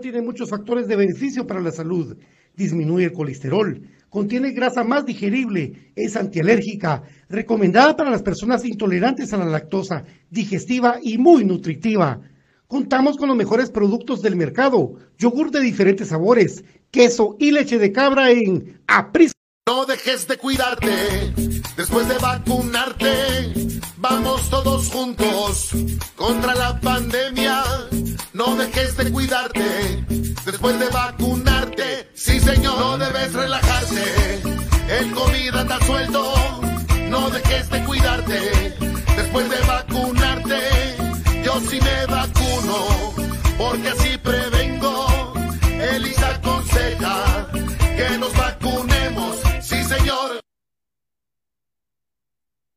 Tiene muchos factores de beneficio para la salud. Disminuye el colesterol, contiene grasa más digerible, es antialérgica, recomendada para las personas intolerantes a la lactosa, digestiva y muy nutritiva. Contamos con los mejores productos del mercado, yogur de diferentes sabores, queso y leche de cabra en Apris. No dejes de cuidarte después de vacunarte. Vamos todos juntos contra la pandemia. No dejes de cuidarte después de vacunarte. Sí, señor, no debes relajarte. El COVID anda suelto. No dejes de cuidarte después de vacunarte. Yo sí me vacuno porque así prevengo.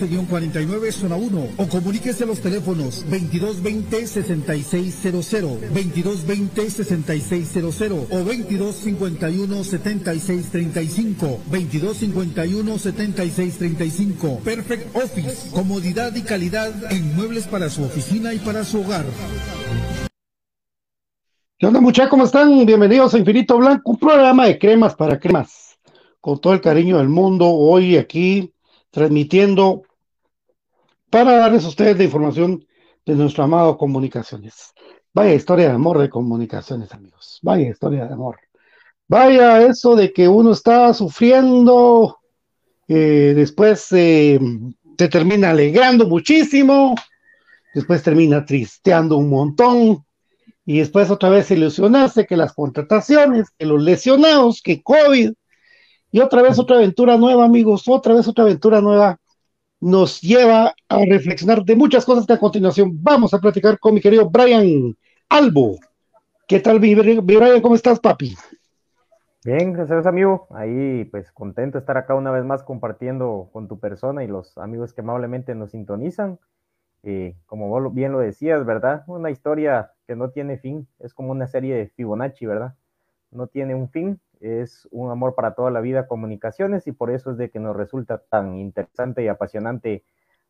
14-49 zona 1 o comuníquese a los teléfonos 2220-6600, 2220-6600 o 2251-7635, 2251-7635. Perfect Office, comodidad y calidad en muebles para su oficina y para su hogar. ¿Qué onda muchachos? ¿Cómo están? Bienvenidos a Infinito Blanco, un programa de cremas para cremas. Con todo el cariño del mundo, hoy aquí transmitiendo para darles a ustedes la información de nuestro amado Comunicaciones. Vaya historia de amor de comunicaciones, amigos. Vaya historia de amor. Vaya eso de que uno está sufriendo, eh, después te termina alegrando muchísimo, después termina tristeando un montón, y después otra vez ilusionarse que las contrataciones, que los lesionados, que COVID, y otra vez otra aventura nueva, amigos, otra vez otra aventura nueva nos lleva a reflexionar de muchas cosas que a continuación vamos a platicar con mi querido Brian Albo. ¿Qué tal, mi Brian? ¿Cómo estás, papi? Bien, gracias, amigo. Ahí, pues, contento de estar acá una vez más compartiendo con tu persona y los amigos que amablemente nos sintonizan. Eh, como bien lo decías, ¿verdad? Una historia que no tiene fin, es como una serie de Fibonacci, ¿verdad? No tiene un fin, es un amor para toda la vida comunicaciones y por eso es de que nos resulta tan interesante y apasionante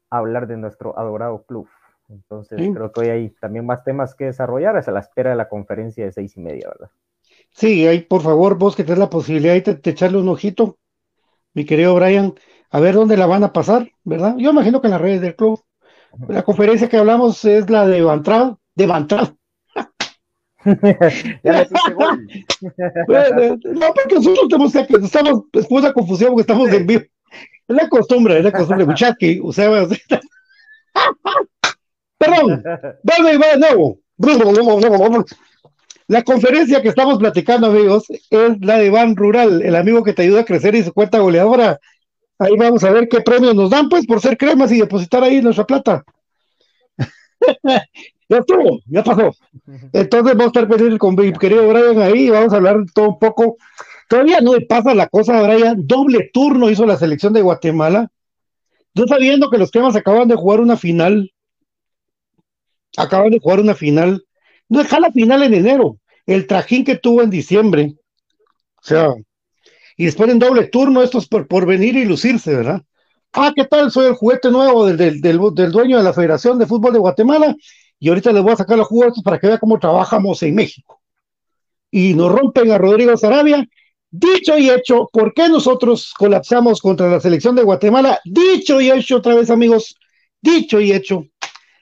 hablar de nuestro adorado club. Entonces creo que hoy hay también más temas que desarrollar hasta la espera de la conferencia de seis y media, ¿verdad? Sí, ahí por favor, vos que tenés la posibilidad de, echarle un ojito, mi querido Brian, a ver dónde la van a pasar, ¿verdad? Yo imagino que en las redes del club. La conferencia que hablamos es la de Bantrao, de Bantrao, ya no, porque nosotros tenemos que estamos, después de la confusión, porque estamos en vivo. Es la costumbre, es la costumbre, muchachos, o sea, perdón, y va de nuevo. La conferencia que estamos platicando, amigos, es la de Ban Rural, el amigo que te ayuda a crecer y su cuenta goleadora. Ahí vamos a ver qué premios nos dan, pues, por ser cremas y depositar ahí nuestra plata. ya estuvo, ya pasó. Entonces vamos a estar pendientes con mi querido Brian ahí y vamos a hablar todo un poco. Todavía no le pasa la cosa, Brian. Doble turno hizo la selección de Guatemala. Yo sabiendo que los temas acaban de jugar una final. Acaban de jugar una final. No deja la final en enero. el trajín que tuvo en diciembre. O sea, y después en doble turno, estos por, por venir y lucirse, ¿verdad? Ah, ¿qué tal? Soy el juguete nuevo del, del, del, dueño de la Federación de Fútbol de Guatemala y ahorita les voy a sacar los juguetes para que vean cómo trabajamos en México. Y nos rompen a Rodrigo Sarabia. Dicho y hecho, ¿por qué nosotros colapsamos contra la selección de Guatemala? Dicho y hecho otra vez, amigos. Dicho y hecho.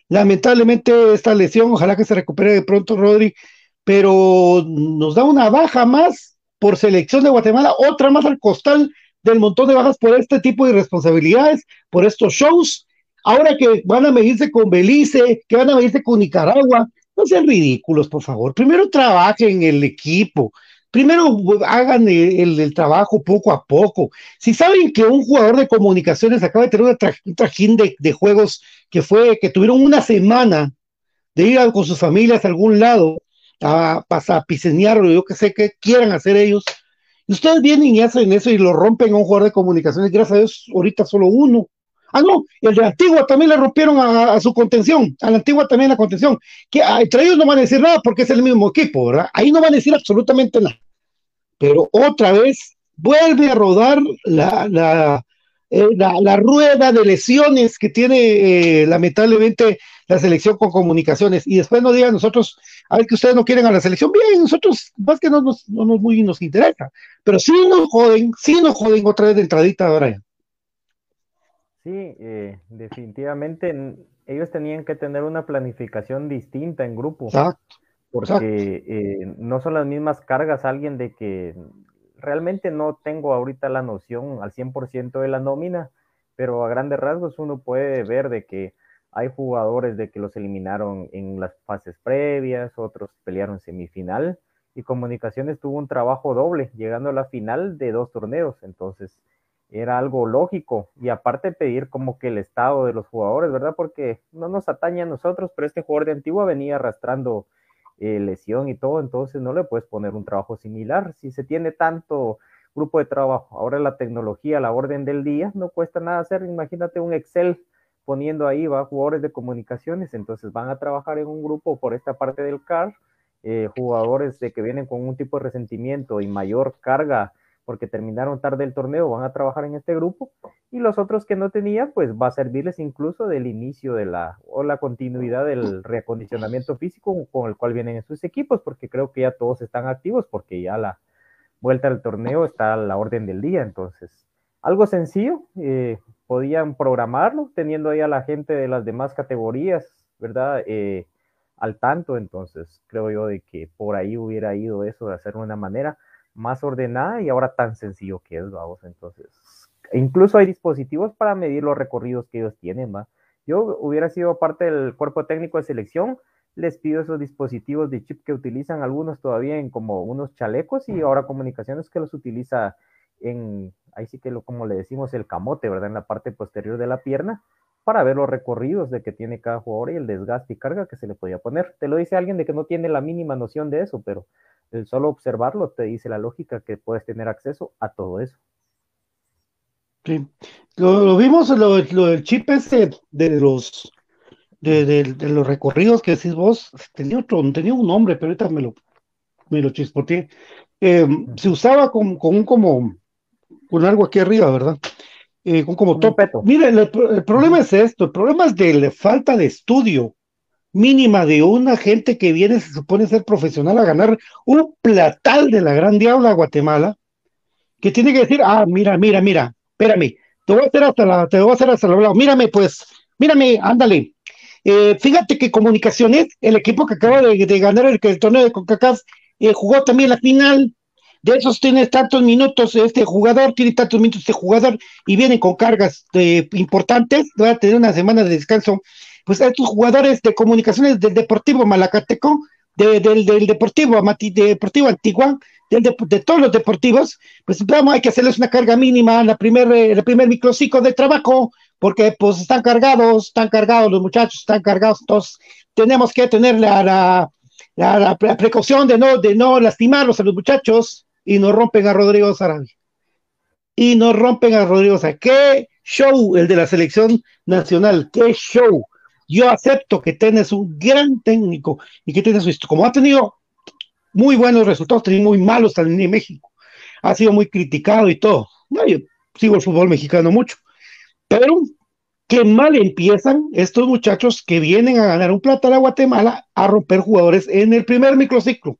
Lamentablemente esta lesión, ojalá que se recupere de pronto, Rodri, pero nos da una baja más por selección de Guatemala, otra más al costal del montón de bajas por este tipo de responsabilidades, por estos shows. Ahora que van a medirse con Belice, que van a medirse con Nicaragua, no sean ridículos, por favor. Primero trabajen el equipo, primero hagan el, trabajo poco a poco. Si saben que un jugador de comunicaciones acaba de tener un trajín de, juegos que fue, que tuvieron una semana de ir con sus familias a algún lado a, a o yo que sé qué quieran hacer ellos, ustedes vienen y hacen eso y lo rompen a un jugador de comunicaciones, gracias a Dios, ahorita solo uno. Ah, no, el de Antigua también le rompieron a, su contención, a la Antigua también la contención, que ah, entre ellos no van a decir nada porque es el mismo equipo, ¿verdad? Ahí no van a decir absolutamente nada. Pero otra vez vuelve a rodar la, la, eh, rueda de lesiones que tiene eh, lamentablemente la selección con comunicaciones. Y después no digan nosotros, a ver que ustedes no quieren a la selección, bien, nosotros más que no nos, no nos muy nos interesa, pero sí nos joden, sí nos joden otra vez de entradita, Brian. Sí, eh, definitivamente ellos tenían que tener una planificación distinta en grupo. Exacto. Porque eh, no son las mismas cargas alguien de que realmente no tengo ahorita la noción al 100% de la nómina, pero a grandes rasgos uno puede ver de que hay jugadores de que los eliminaron en las fases previas, otros pelearon semifinal y Comunicaciones tuvo un trabajo doble, llegando a la final de dos torneos, entonces era algo lógico y aparte pedir como que el estado de los jugadores, ¿verdad? Porque no nos atañe a nosotros, pero este jugador de Antigua venía arrastrando eh, lesión y todo, entonces no le puedes poner un trabajo similar. Si se tiene tanto grupo de trabajo, ahora la tecnología, la orden del día, no cuesta nada hacer, imagínate un Excel poniendo ahí, va, jugadores de comunicaciones, entonces van a trabajar en un grupo por esta parte del CAR, eh, jugadores de que vienen con un tipo de resentimiento y mayor carga porque terminaron tarde el torneo, van a trabajar en este grupo, y los otros que no tenían, pues va a servirles incluso del inicio de la, o la continuidad del reacondicionamiento físico con el cual vienen en sus equipos, porque creo que ya todos están activos, porque ya la vuelta al torneo está a la orden del día, entonces, algo sencillo, eh, podían programarlo, teniendo ahí a la gente de las demás categorías, ¿verdad? Eh, al tanto, entonces creo yo de que por ahí hubiera ido eso de hacer una manera más ordenada y ahora tan sencillo que es, vamos, entonces, incluso hay dispositivos para medir los recorridos que ellos tienen, va. Yo hubiera sido parte del cuerpo técnico de selección, les pido esos dispositivos de chip que utilizan algunos todavía en como unos chalecos y ahora comunicaciones que los utiliza en, ahí sí que lo, como le decimos, el camote, ¿verdad? En la parte posterior de la pierna, para ver los recorridos de que tiene cada jugador y el desgaste y carga que se le podía poner. Te lo dice alguien de que no tiene la mínima noción de eso, pero el solo observarlo te dice la lógica que puedes tener acceso a todo eso. Sí, lo, vimos, lo, del chip ese de los de, los recorridos que decís vos, tenía otro, tenía un nombre, pero ahorita me lo, me lo chispoteé. Eh, se usaba con, con, un como con algo aquí arriba, ¿verdad? Eh, como top. Miren, el, el, problema es esto, el problema es de la falta de estudio mínima de una gente que viene, se supone ser profesional, a ganar un platal de la gran diabla Guatemala, que tiene que decir, ah, mira, mira, mira, espérame, te voy a hacer hasta la, te voy a hacer hasta la lado, mírame pues, mírame, ándale. Eh, fíjate que Comunicaciones, el equipo que acaba de, ganar el, torneo de CONCACAF, eh, jugó también la final, de esos tiene tantos minutos este jugador, tiene tantos minutos este jugador, y vienen con cargas de, importantes, va a tener una semana de descanso. Pues estos jugadores de comunicaciones del Deportivo Malacateco, del, Deportivo, Deportivo Antigua, de, todos los deportivos, pues vamos, hay que hacerles una carga mínima, la primer, eh, el primer microciclo de trabajo, porque pues están cargados, están cargados los muchachos, están cargados, todos. Tenemos que tener la, la, precaución de no, de no lastimarlos a los muchachos y nos rompen a Rodrigo Sarabia. Y nos rompen a Rodrigo Sarabia. ¡Qué show el de la selección nacional! ¡Qué show! Yo acepto que tienes un gran técnico y que tienes visto, como ha tenido muy buenos resultados, tenido muy malos también en México. Ha sido muy criticado y todo. yo sigo el fútbol mexicano mucho. Pero qué mal empiezan estos muchachos que vienen a ganar un plata a Guatemala a romper jugadores en el primer microciclo,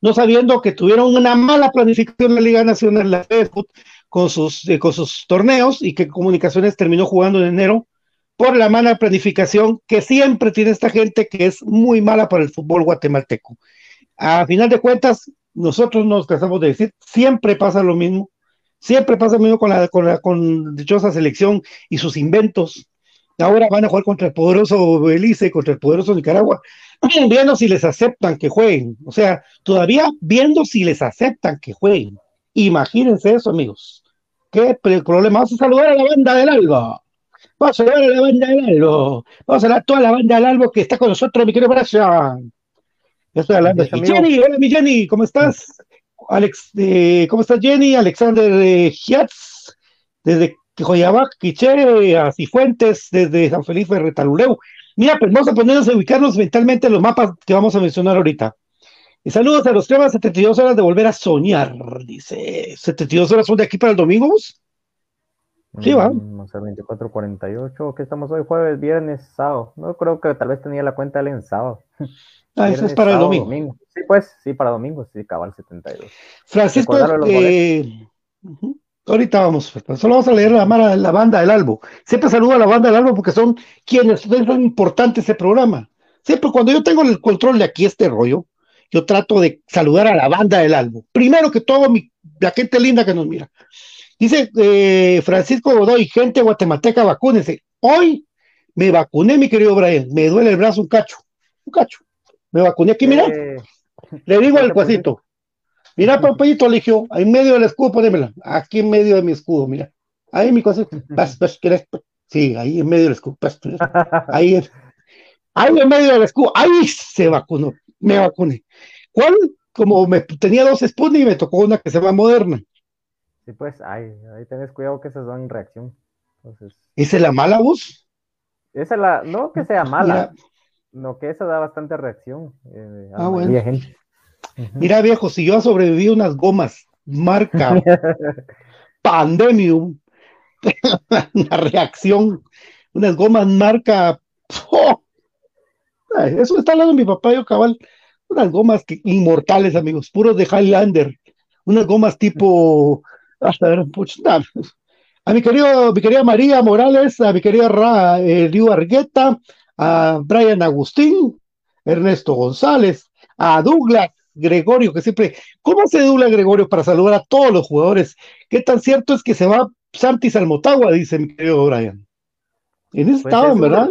no sabiendo que tuvieron una mala planificación en la Liga Nacional Fútbol con sus, eh, con sus torneos y que Comunicaciones terminó jugando en enero por la mala planificación que siempre tiene esta gente que es muy mala para el fútbol guatemalteco. A final de cuentas, nosotros nos cansamos de decir, siempre pasa lo mismo, siempre pasa lo mismo con la, con la con dichosa selección y sus inventos. Ahora van a jugar contra el poderoso Belice, contra el poderoso Nicaragua, viendo si les aceptan que jueguen. O sea, todavía viendo si les aceptan que jueguen. Imagínense eso, amigos. ¿Qué problema? Vamos a saludar a la banda del Alba. Vamos a saludar a la banda del Alba. Vamos a saludar a toda la banda del Alba que está con nosotros, mi querido Brian. Ya estoy hablando. Jenny, hola mi Jenny, ¿cómo estás? Alex, eh, ¿cómo estás Jenny? Alexander eh, Giatz, desde Joyabac, Quiché, a Cifuentes, desde San Felipe Retaluleu. Mira, pues vamos a ponernos a ubicarnos mentalmente en los mapas que vamos a mencionar ahorita. Y saludos a los temas 72 horas de volver a soñar, dice. ¿72 horas son de aquí para el domingo? Sí, va. Vamos a 24.48. ¿Qué estamos hoy? Jueves, viernes, sábado. No creo que tal vez tenía la cuenta él en sábado. Ah, eso es para el domingo. Sí, pues, sí, para domingo, sí, cabal 72. Francisco, eh, ahorita vamos, solo vamos a leer la, la banda del Albo. Siempre saludo a la banda del Albo porque son quienes son importantes ese programa. Siempre cuando yo tengo el control de aquí este rollo, yo trato de saludar a la banda del Albo. Primero que todo, mi, la gente linda que nos mira. Dice eh, Francisco Godoy, gente guatemalteca, vacúnense. Hoy me vacuné, mi querido Brian. Me duele el brazo un cacho. Un cacho. Me vacuné aquí, mira. Eh, Le digo al cuasito. Mira, papayito eligio, ahí en medio del escudo, ponémela. Aquí en medio de mi escudo, mira. Ahí mi cuasito. Sí, ahí en medio del escudo. Ahí, ahí en medio del escudo. Ahí se vacunó. Me vacuné. ¿Cuál? Como me tenía dos Sputnik y me tocó una que se llama Moderna. Sí, pues, ahí, ahí tenés cuidado que se dan reacción. Entonces... ¿Esa es la mala voz? Esa es la, no que sea mala, no que esa da bastante reacción. Eh, ah, bueno. Mira, viejo, si yo sobreviví unas gomas marca Pandemium, una reacción, unas gomas marca. Eso está hablando mi papá, yo cabal. Unas gomas que, inmortales, amigos, puros de Highlander. Unas gomas tipo. Hasta ver, a mi querido, mi querida María Morales, a mi querida Ra, eh, Argueta, a Brian Agustín, Ernesto González, a Douglas Gregorio, que siempre, ¿cómo hace Douglas Gregorio para saludar a todos los jugadores? ¿Qué tan cierto es que se va Santis al Motagua, dice mi querido Brian? En ese pues estado, ¿verdad?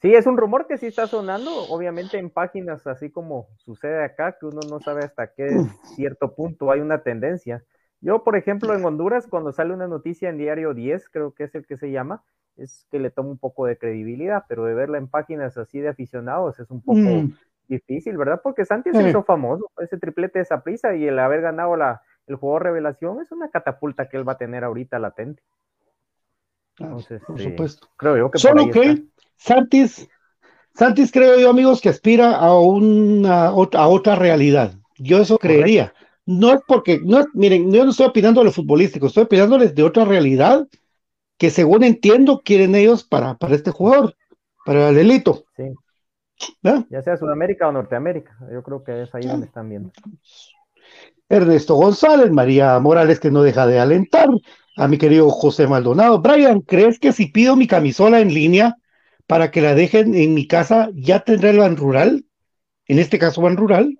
Sí, es un rumor que sí está sonando, obviamente en páginas así como sucede acá, que uno no sabe hasta qué cierto punto hay una tendencia. Yo, por ejemplo, en Honduras, cuando sale una noticia en Diario 10, creo que es el que se llama, es que le tomo un poco de credibilidad, pero de verla en páginas así de aficionados es un poco mm. Difícil, ¿verdad? Porque Santi se hizo famoso, ese triplete de esa prisa y el haber ganado la, el juego revelación es una catapulta que él va a tener ahorita latente. Entonces, por supuesto. Creo yo que Solo que Santis, Santis creo yo, amigos, que aspira a una a otra realidad. Yo eso creería. No es porque, no, miren, yo no estoy opinando de lo futbolístico, estoy opinándoles de otra realidad que según entiendo quieren ellos para, para este jugador, para el delito. Sí. Ya sea Sudamérica o Norteamérica, yo creo que es ahí donde están viendo. Ernesto González, María Morales, que no deja de alentar, a mi querido José Maldonado. Brian, ¿crees que si pido mi camisola en línea para que la dejen en mi casa, ya tendré el ban rural? En este caso, ban rural.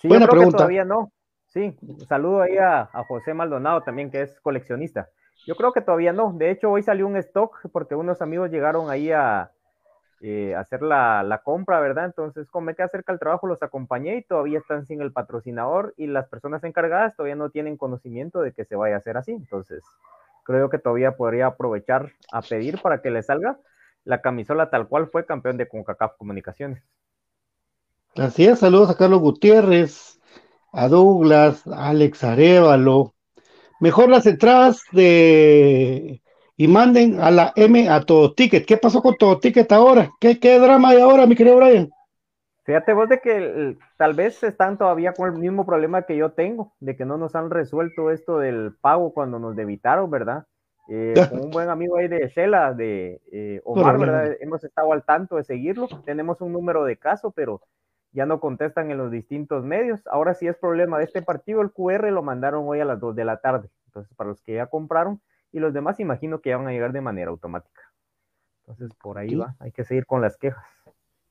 Sí, Buena pregunta. todavía no. Sí, saludo ahí a, a José Maldonado también, que es coleccionista. Yo creo que todavía no. De hecho, hoy salió un stock porque unos amigos llegaron ahí a, eh, hacer la, compra, ¿verdad? Entonces, como me queda el trabajo, los acompañé y todavía están sin el patrocinador y las personas encargadas todavía no tienen conocimiento de que se vaya a hacer así. Entonces, creo que todavía podría aprovechar a pedir para que le salga la camisola tal cual fue campeón de CONCACAF Comunicaciones. Así es, saludos a Carlos Gutiérrez, a Douglas, a Alex Arevalo, mejor las entradas de y manden a la M a todo ticket. ¿Qué pasó con todo ticket ahora? ¿Qué, qué drama hay ahora, mi querido Brian? Fíjate vos de que tal vez están todavía con el mismo problema que yo tengo, de que no nos han resuelto esto del pago cuando nos debitaron, ¿verdad? Eh, con un buen amigo ahí de Shela, de eh, Omar, ¿verdad? Hemos estado al tanto de seguirlo. Tenemos un número de caso, pero ya no contestan en los distintos medios. Ahora sí es problema de este partido, el QR lo mandaron hoy a las 2 de la tarde. Entonces, para los que ya compraron y los demás, imagino que ya van a llegar de manera automática. Entonces, por ahí va, hay que seguir con las quejas.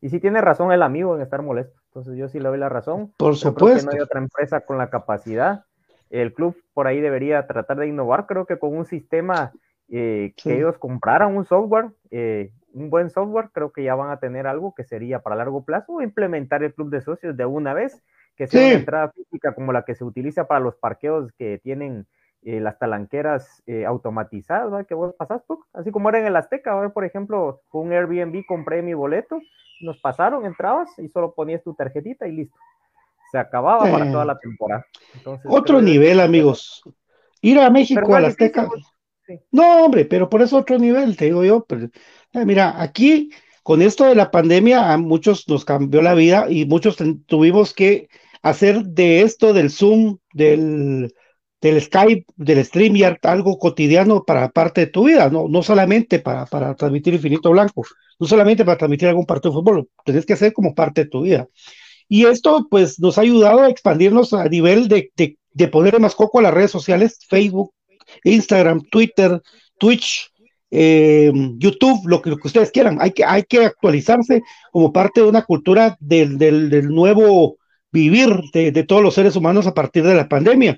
Y si tiene razón el amigo en estar molesto. Entonces yo sí le doy la razón. Por supuesto. no hay otra empresa con la capacidad. El club por ahí debería tratar de innovar. Creo que con un sistema eh, que ellos compraran un software, eh, un buen software, creo que ya van a tener algo que sería para largo plazo o implementar el club de socios de una vez, que sea una entrada física como la que se utiliza para los parqueos que tienen eh, las talanqueras automatizadas, ¿verdad? que vos pasás, así como era en el Azteca, ver, por ejemplo, con un Airbnb compré mi boleto nos pasaron, entrabas y solo ponías tu tarjetita y listo. Se acababa para toda la temporada. otro nivel, amigos. Ir a México, a la Azteca. No, hombre, pero por eso otro nivel, te digo yo. Pero, eh, mira, aquí con esto de la pandemia a muchos nos cambió la vida y muchos tuvimos que hacer de esto del Zoom, del, del Skype, del StreamYard, algo cotidiano para parte de tu vida, no, no solamente para, para transmitir Infinito Blanco, no solamente para transmitir algún partido de fútbol, tenés que hacer como parte de tu vida. Y esto, pues, nos ha ayudado a expandirnos a nivel de, de, de poner más coco a las redes sociales, Facebook, Instagram, Twitter, Twitch, eh, YouTube, lo que, lo que, ustedes quieran. Hay que, hay que actualizarse como parte de una cultura del, del, del nuevo vivir de, de, todos los seres humanos a partir de la pandemia.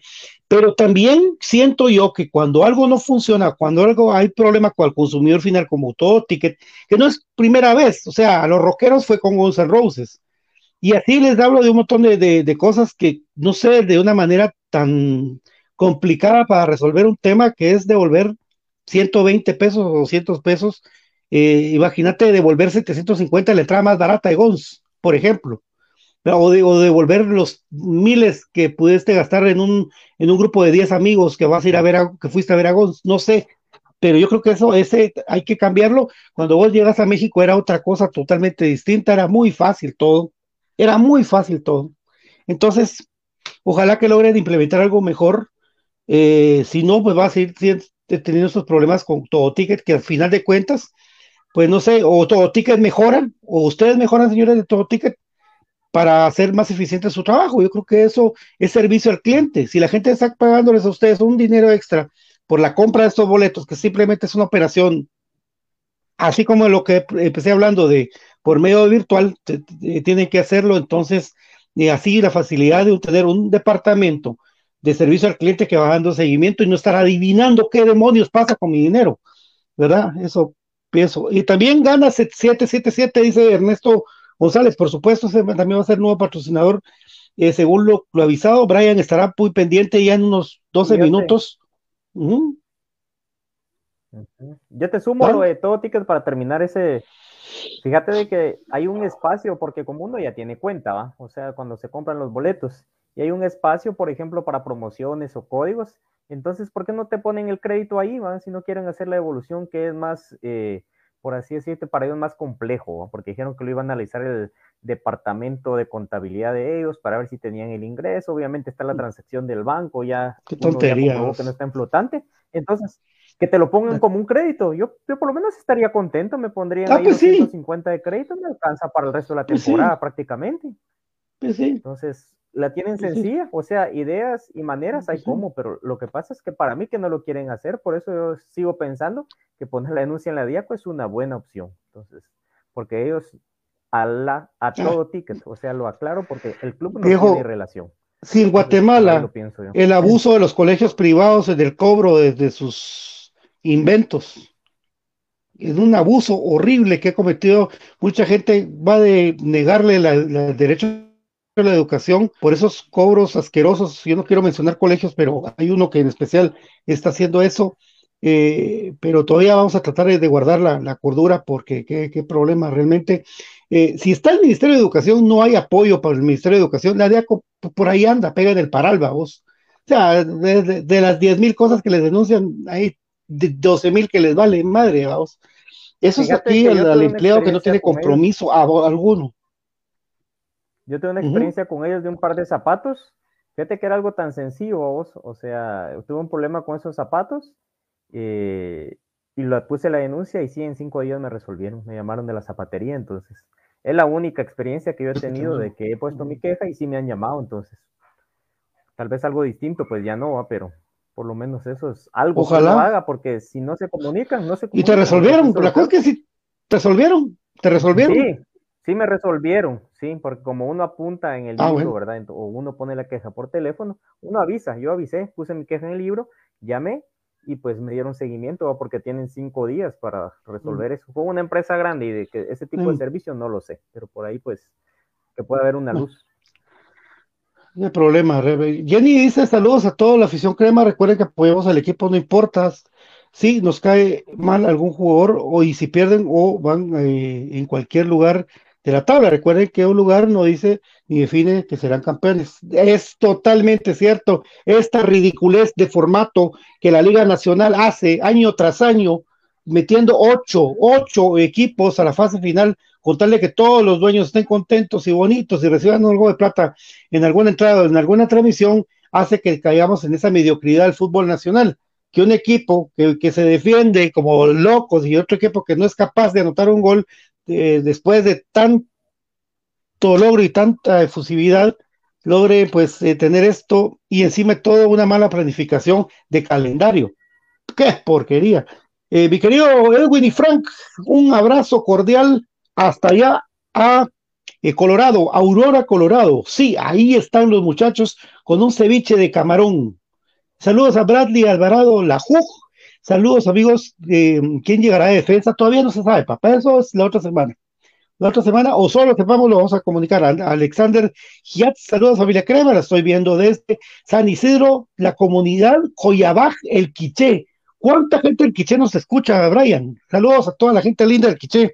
Pero también siento yo que cuando algo no funciona, cuando algo hay problema con el consumidor final, como todo ticket, que no es primera vez, o sea, a los rockeros fue con Guns N' Roses. Y así les hablo de un montón de, de, de cosas que no sé, de una manera tan complicada para resolver un tema que es devolver 120 pesos o 200 pesos. Eh, imagínate devolver 750 la entrada más barata de Gons, por ejemplo o, de, o devolver los miles que pudiste gastar en un, en un grupo de 10 amigos que vas a ir a ver, a, que fuiste a ver a no sé, pero yo creo que eso, ese hay que cambiarlo. Cuando vos llegas a México era otra cosa totalmente distinta, era muy fácil todo, era muy fácil todo. Entonces, ojalá que logren implementar algo mejor. Eh, si no, pues vas a ir teniendo esos problemas con todo ticket, que al final de cuentas, pues no sé, o todo ticket mejoran, o ustedes mejoran, señores de todo ticket, para hacer más eficiente su trabajo. Yo creo que eso es servicio al cliente. Si la gente está pagándoles a ustedes un dinero extra por la compra de estos boletos, que simplemente es una operación, así como lo que empecé hablando de por medio virtual, tienen que hacerlo, entonces, y así la facilidad de tener un departamento de servicio al cliente que va dando seguimiento y no estar adivinando qué demonios pasa con mi dinero, ¿verdad? Eso pienso. Y también gana 777, dice Ernesto González, por supuesto, también va a ser nuevo patrocinador. Eh, según lo, avisado, Brian estará muy pendiente ya en unos 12 minutos. Yo te sumo lo de todo ticket para terminar ese. Fíjate de que hay un espacio, porque como uno ya tiene cuenta, ¿va? O sea, cuando se compran los boletos, y hay un espacio, por ejemplo, para promociones o códigos, entonces, ¿por qué no te ponen el crédito ahí, ¿va? Si no quieren hacer la evolución que es más. Eh, por así decirte, para ellos más complejo, porque dijeron que lo iba a analizar el departamento de contabilidad de ellos para ver si tenían el ingreso. Obviamente está la transacción del banco, ya, Qué tontería, que no está en flotante. Entonces, que te lo pongan como un crédito. Yo, yo por lo menos estaría contento, me pondría ah, ahí pues 250 de crédito, me alcanza para el resto de la pues temporada prácticamente. Pues sí. Entonces, la tienen sencilla, o sea, ideas y maneras hay como, pero lo que pasa es que para mí que no lo quieren hacer, por eso yo sigo pensando que poner la denuncia en la DIACO es una buena opción. Entonces, porque ellos a, la, a todo ticket, o sea, lo aclaro porque el club no tiene relación. Si en Guatemala el abuso de los colegios privados en el cobro de, sus inventos. Es un abuso horrible que ha cometido. Mucha gente, va de negarle el derecho la educación por esos cobros asquerosos. Yo no quiero mencionar colegios, pero hay uno que en especial está haciendo eso. Eh, pero todavía vamos a tratar de guardar la, cordura porque qué, problema realmente. Eh, si está el Ministerio de Educación, no hay apoyo para el Ministerio de Educación. La DEA por ahí anda, pega en el paralba, vos. O sea, de, las 10 mil cosas que les denuncian, hay 12 mil que les vale madre, vamos. Eso es aquí al, empleado que no tiene compromiso alguno. Yo tuve una experiencia con ellos de un par de zapatos. Fíjate que era algo tan sencillo, vos. O sea, tuve un problema con esos zapatos eh, y lo puse la denuncia y sí, en cinco días me resolvieron. Me llamaron de la zapatería, entonces. Es la única experiencia que yo he tenido de que he puesto mi queja y sí me han llamado, entonces. Tal vez algo distinto, pues ya no, pero por lo menos eso es algo Ojalá. que lo haga, porque si no se comunican, no se Y comunican. te resolvieron, la cosa es que sí, te resolvieron, te resolvieron. Sí, sí me resolvieron, sí, porque como uno apunta en el Ah, libro, bueno. ¿verdad? O uno pone la queja por teléfono, uno avisa, yo avisé, puse mi queja en el libro, llamé y pues me dieron seguimiento ¿va? porque tienen cinco días para resolver eso. Fue una empresa grande y de que ese tipo de Mm. servicio no lo sé, pero por ahí pues que puede haber una No. luz. No hay problema, Rebe. Jenny dice saludos a toda la afición crema. Recuerden que apoyamos al equipo, no importa si nos cae mal algún jugador o y si pierden o van eh, en cualquier lugar de la tabla. Recuerden que un lugar no dice ni define que serán campeones. Es totalmente cierto. Esta ridiculez de formato que la Liga Nacional hace año tras año, metiendo ocho, ocho equipos a la fase final, con tal de que todos los dueños estén contentos y bonitos y reciban algo de plata en alguna entrada o en alguna transmisión, hace que caigamos en esa mediocridad del fútbol nacional. Que un equipo que, que se defiende como locos y otro equipo que no es capaz de anotar un gol eh, después de tanto logro y tanta efusividad, logre pues eh, tener esto y encima todo una mala planificación de calendario. ¡Qué porquería! Eh, mi querido Edwin y Frank, un abrazo cordial hasta allá a Colorado, Aurora, Colorado. Sí, ahí están los muchachos con un ceviche de camarón. Saludos a Bradley Alvarado, la JUG. Saludos, amigos. Eh, ¿Quién llegará a defensa? Todavía no se sabe, papá. Eso es la otra semana. La otra semana, o solo que vamos, lo vamos a comunicar a Alexander Giat. Saludos, familia Crema. La estoy viendo desde San Isidro, la comunidad Coyabaj, el Quiché. ¿Cuánta gente del Quiché nos escucha, Brian? Saludos a toda la gente linda del Quiché.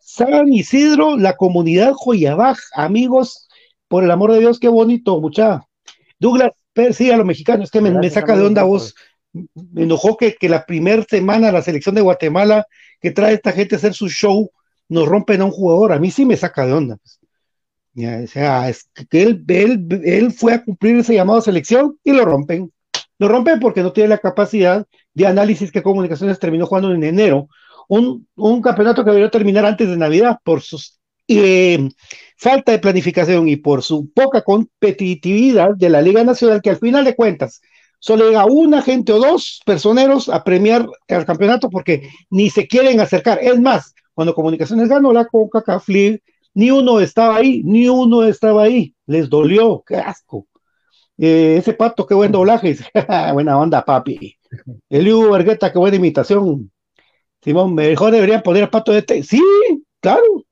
San Isidro, la comunidad Joyabaj, amigos, por el amor de Dios, qué bonito, mucha. Douglas sí, a los mexicanos, es que me, me saca de onda vos. Me enojó que, que la primera semana la selección de Guatemala que trae esta gente a hacer su show nos rompen a un jugador. A mí sí me saca de onda. pues. Ya, o sea, es que él, él, él fue a cumplir ese llamado a selección y lo rompen. Lo rompen porque no tiene la capacidad de análisis que Comunicaciones terminó jugando en enero. Un, un campeonato que debería terminar antes de Navidad por sus eh, falta de planificación y por su poca competitividad de la Liga Nacional, que al final de cuentas solo llega una gente o dos personeros a premiar el campeonato porque ni se quieren acercar. Es más, cuando Comunicaciones ganó la League, ni uno estaba ahí, ni uno estaba ahí. Les dolió, qué asco. Eh, ese pato, qué buen doblaje. buena onda, papi. El Hugo Vergueta, qué buena imitación. Simón, mejor deberían poner pato de té. Sí, claro.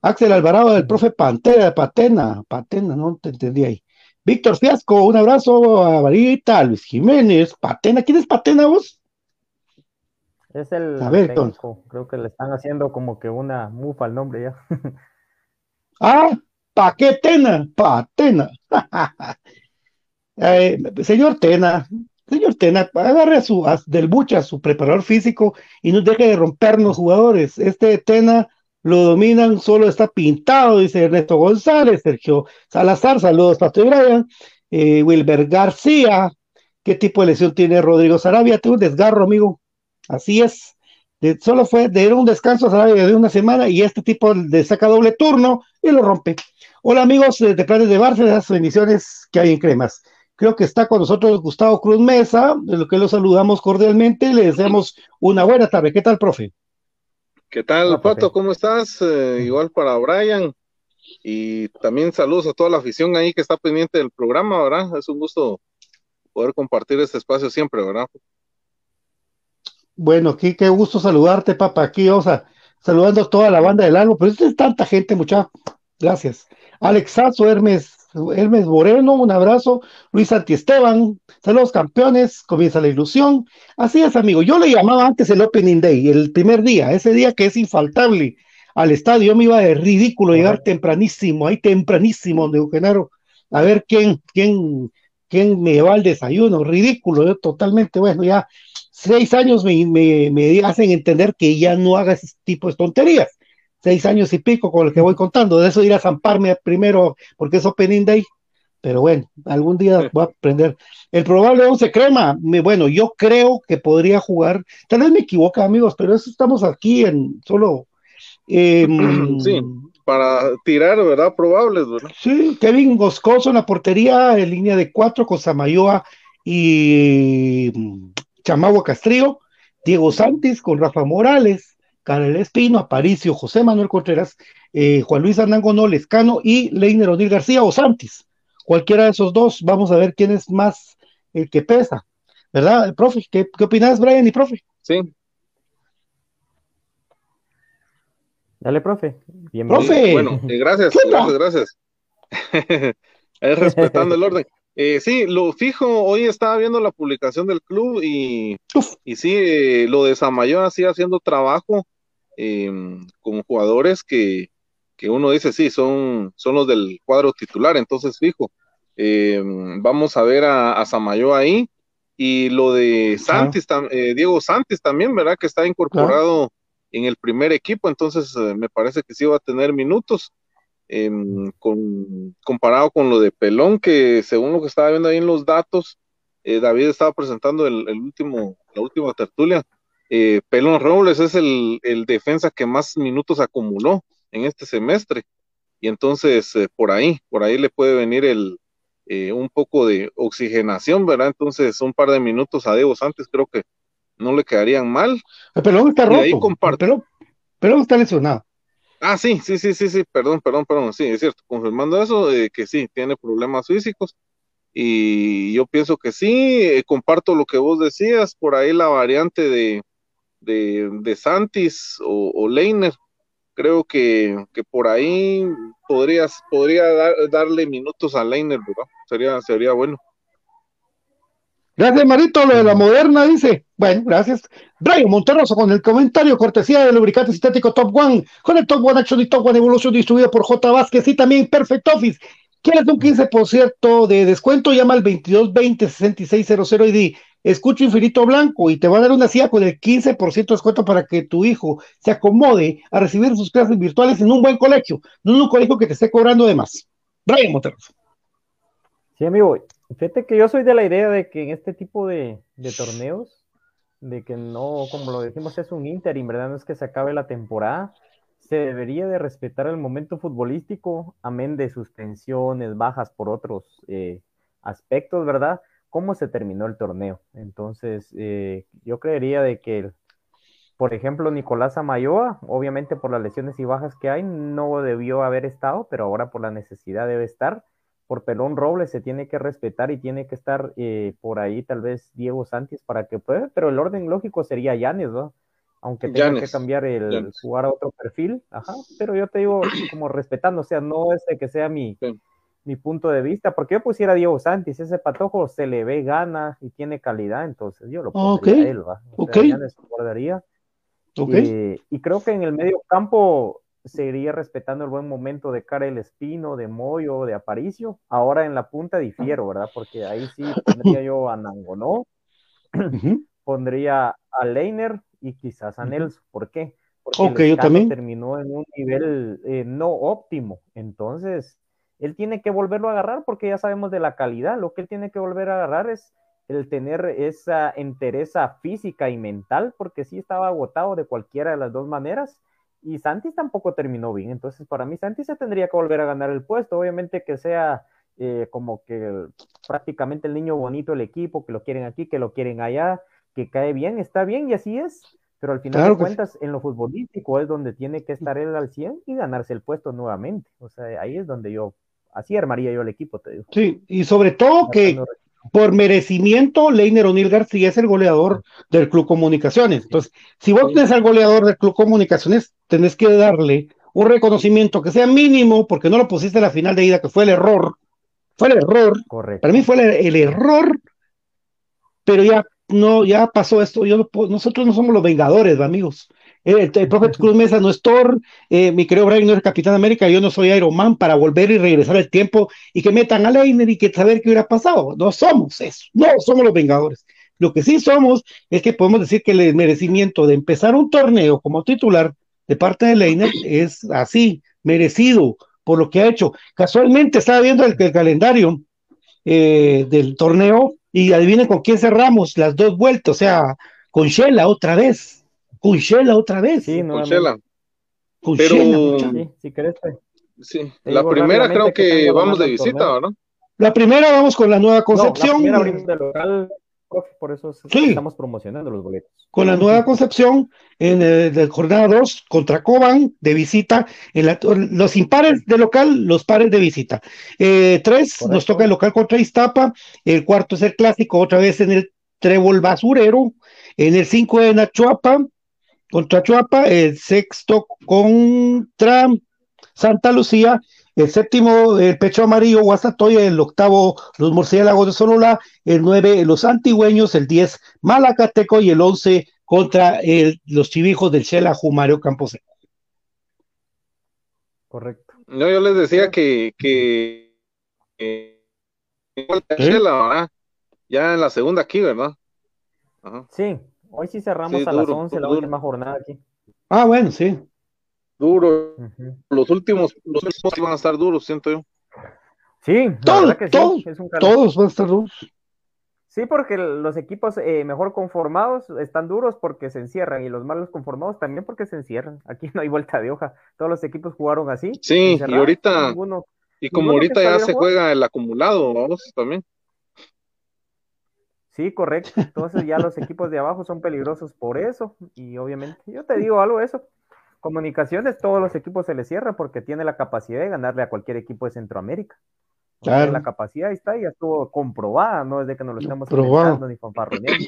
Axel Alvarado del profe Pantera, Patena, Patena, no te entendí ahí. Víctor Fiasco, un abrazo a Varita, a Luis Jiménez, Patena, ¿quién es Patena vos? Es el A ver, técnico, creo que le están haciendo como que una mufa al nombre ya. Ah, Paquetena, Patena. Eh, señor Tena, señor Tena, agarre a su, a- del bucha a su preparador físico y no deje de rompernos jugadores. Este Tena lo dominan, solo está pintado, dice Ernesto González, Sergio Salazar, saludos para Brian, eh, Wilber García, ¿qué tipo de lesión tiene Rodrigo Sarabia? Tuvo un desgarro, amigo, así es. Solo fue de un descanso a Sarabia de una semana y este tipo le saca doble turno y lo rompe. Hola amigos eh, de Planes de Barça, las bendiciones que hay en Cremas. Creo que está con nosotros Gustavo Cruz Mesa, de lo que lo saludamos cordialmente le deseamos una buena tarde. ¿Qué tal, profe? ¿Qué tal. Pato? ¿Cómo estás? Eh, igual para Brian. Y también saludos a toda la afición ahí que está pendiente del programa, ¿verdad? Es un gusto poder compartir este espacio siempre, ¿verdad? Bueno, aquí qué gusto saludarte, papá. Aquí, o sea, saludando a toda la banda del álbum, pero es tanta gente, mucha. Gracias. Alexazo, Hermes, Hermes Moreno, un abrazo. Luis Santiesteban, saludos campeones, comienza la ilusión. Así es, amigo. Yo le llamaba antes el Opening Day, el primer día, ese día que es infaltable al estadio. Yo me iba de ridículo llegar tempranísimo, ahí tempranísimo, donde Eugenaro, a ver quién, quién, quién me va al desayuno. Ridículo, yo totalmente, bueno, ya seis años me, me, me hacen entender que ya no haga ese tipo de tonterías. Seis años y pico con el que voy contando. De eso ir a zamparme primero porque es Opening Day. Pero bueno, algún día voy a aprender. El probable 11 crema, bueno, yo creo que podría jugar. Tal vez me equivoco, amigos, pero eso estamos aquí en solo. Em, sí, para tirar, ¿verdad? Probables, ¿verdad? Sí, Kevin Goscoso en la portería, en línea de cuatro con Samayoa y mm, Chamagua Castrillo. Diego Santis con Rafa Morales, Karel Espino, Aparicio, José Manuel Contreras, eh, Juan Luis Anango Lescano y Leiner O'Neill García o Santis. Cualquiera de esos dos, vamos a ver quién es más el que pesa, ¿verdad? Profe, ¿qué, qué opinas, Brian y profe? Sí. Dale, profe. Bienvenido. Profe. Bueno, eh, gracias, gracias, gracias. respetando el orden. Eh, sí, lo fijo, hoy estaba viendo la publicación del club y, y sí, eh, lo de Samayoa así haciendo trabajo eh, con jugadores que, que, uno dice, sí, son, son los del cuadro titular, entonces fijo, vamos a ver a, a ahí y lo de Santis, Diego Santis también, ¿verdad? Que está incorporado en el primer equipo, entonces me parece que sí va a tener minutos. Em, con, comparado con lo de Pelón, que según lo que estaba viendo ahí en los datos, eh, David estaba presentando el, último, la última tertulia. Eh, Pelón Robles es el, defensa que más minutos acumuló en este semestre. Y entonces eh, por ahí, por ahí le puede venir el, un poco de oxigenación, ¿verdad? Entonces un par de minutos a Diego Santos creo que no le quedarían mal. Pelón está roto. Pelón está lesionado. Ah, sí, sí, sí, sí, sí, perdón, perdón, perdón, sí, es cierto, confirmando eso, eh, que sí, tiene problemas físicos, y yo pienso que sí, eh, comparto lo que vos decías, por ahí la variante de, de, de Santis o, o, Leiner, creo que, que por ahí podrías, podría darle minutos a Leiner, ¿verdad? Sería, sería bueno. Gracias, Marito, lo de la moderna, dice. Bueno, gracias. Brian Monterroso con el comentario, cortesía del lubricante sintético Top One, con el Top One Action y Top One Evolution distribuido por J. Vázquez y también Perfect Office. ¿Quieres un 15% de descuento? Llama al 2220-6600 y di, escucho Infinito Blanco y te va a dar una silla con el 15% de descuento para que tu hijo se acomode a recibir sus clases virtuales en un buen colegio, no en un colegio que te esté cobrando de más. Brian Monterroso. Sí, amigo, Fíjate que yo soy de la idea de que en este tipo de, torneos, de que no, como lo decimos, es un interim, ¿verdad? No es que se acabe la temporada, se debería de respetar el momento futbolístico, amén de suspensiones, bajas por otros eh, aspectos, ¿verdad? ¿Cómo se terminó el torneo? Entonces, eh, yo creería de que, por ejemplo, Nicolás Amayoa, obviamente por las lesiones y bajas que hay, no debió haber estado, pero ahora por la necesidad debe estar por Pelón Robles se tiene que respetar y tiene que estar eh, por ahí tal vez Diego Santis para que pueda, pero el orden lógico sería Yanes, ¿no? Aunque tenga que cambiar el jugar a otro perfil, ajá, pero yo te digo como respetando, o sea, no es de que sea mi, mi punto de vista, porque yo pusiera a Diego Santis, ese patojo se le ve gana y tiene calidad, entonces yo lo pondría a él, ¿va? O guardaría. Eh, y creo que en el medio campo seguiría respetando el buen momento de Karel Espino, de Moyo, de Aparicio. Ahora en la punta difiero, ¿verdad? Porque ahí sí pondría yo a Nangonó, pondría a Leiner y quizás a Nelson. ¿Por qué? Porque el también. terminó en un nivel eh, no óptimo. Entonces, él tiene que volverlo a agarrar porque ya sabemos de la calidad. Lo que él tiene que volver a agarrar es el tener esa entereza física y mental, porque sí estaba agotado de cualquiera de las dos maneras y Santis tampoco terminó bien. Entonces, para mí, Santis se tendría que volver a ganar el puesto. Obviamente que sea eh, como que prácticamente el niño bonito del equipo, que lo quieren aquí, que lo quieren allá, que cae bien, está bien y así es. Pero al final de cuentas, en lo futbolístico es donde tiene que estar él al 100 y ganarse el puesto nuevamente. O sea, ahí es donde yo, así armaría yo el equipo, te digo. Sí, y sobre todo que por merecimiento, Leiner O'Neill García es el goleador del Club Comunicaciones. Entonces, si vos tenés al goleador del Club Comunicaciones, tenés que darle un reconocimiento que sea mínimo, porque no lo pusiste en la final de ida, que fue el error. Fue el error. Correcto. Para mí fue el, error, pero ya no, ya pasó esto. Yo, nosotros no somos los vengadores, amigos. El, el, profe Cruz Mesa no es Thor, eh, mi querido Brian no es Capitán América, yo no soy Iron Man para volver y regresar el tiempo y que metan a Leiner y que saber qué hubiera pasado. No somos eso, no somos los Vengadores. Lo que sí somos es que podemos decir que el merecimiento de empezar un torneo como titular de parte de Leiner es así, merecido por lo que ha hecho. Casualmente estaba viendo el, calendario eh, del torneo y adivinen con quién cerramos las dos vueltas, o sea, con Shela otra vez, con Shela otra vez. Sí. Con Pero, sí, si querés, pues. sí. la primera creo que, vamos de visita, ¿verdad? La primera vamos con la nueva concepción. la primera local, por eso estamos promocionando los boletos. Con la nueva concepción en el, jornada 2 contra Coban de visita, en los impares de local, los pares de visita. Eh, tres, nos toca el local contra Iztapa, el cuarto es el clásico, otra vez en el Trébol Basurero, en el 5 en Achuapa, contra Chuapa, el sexto contra Santa Lucía, el séptimo, el pecho amarillo, Guasatoya, el octavo, los murciélagos de Sonora, el nueve, los antigüeños, el diez, Malacateco y el once contra el, los chivijos del Shela Jumario Camposeco. Correcto. No, yo les decía que, que, ya en la segunda aquí, ¿verdad? Sí, hoy sí cerramos a las once la última jornada aquí. Ah, bueno, sí duro. Los últimos, los últimos van a estar duros, siento yo. Sí, todos, todos, van a estar duros. Sí, porque los equipos eh, mejor conformados están duros porque se encierran y los malos conformados también porque se encierran. Aquí no hay vuelta de hoja. Todos los equipos jugaron así. Sí, y ahorita, y como ahorita ya se juega el acumulado, vamos, también. Sí, correcto. Entonces ya los equipos de abajo son peligrosos por eso. Y obviamente, yo te digo algo eso. Comunicaciones, todos los equipos se le cierra porque tiene la capacidad de ganarle a cualquier equipo de Centroamérica. Claro. La capacidad está y ya estuvo comprobada, no es de que nos lo estemos inventando ni fanfarroneando.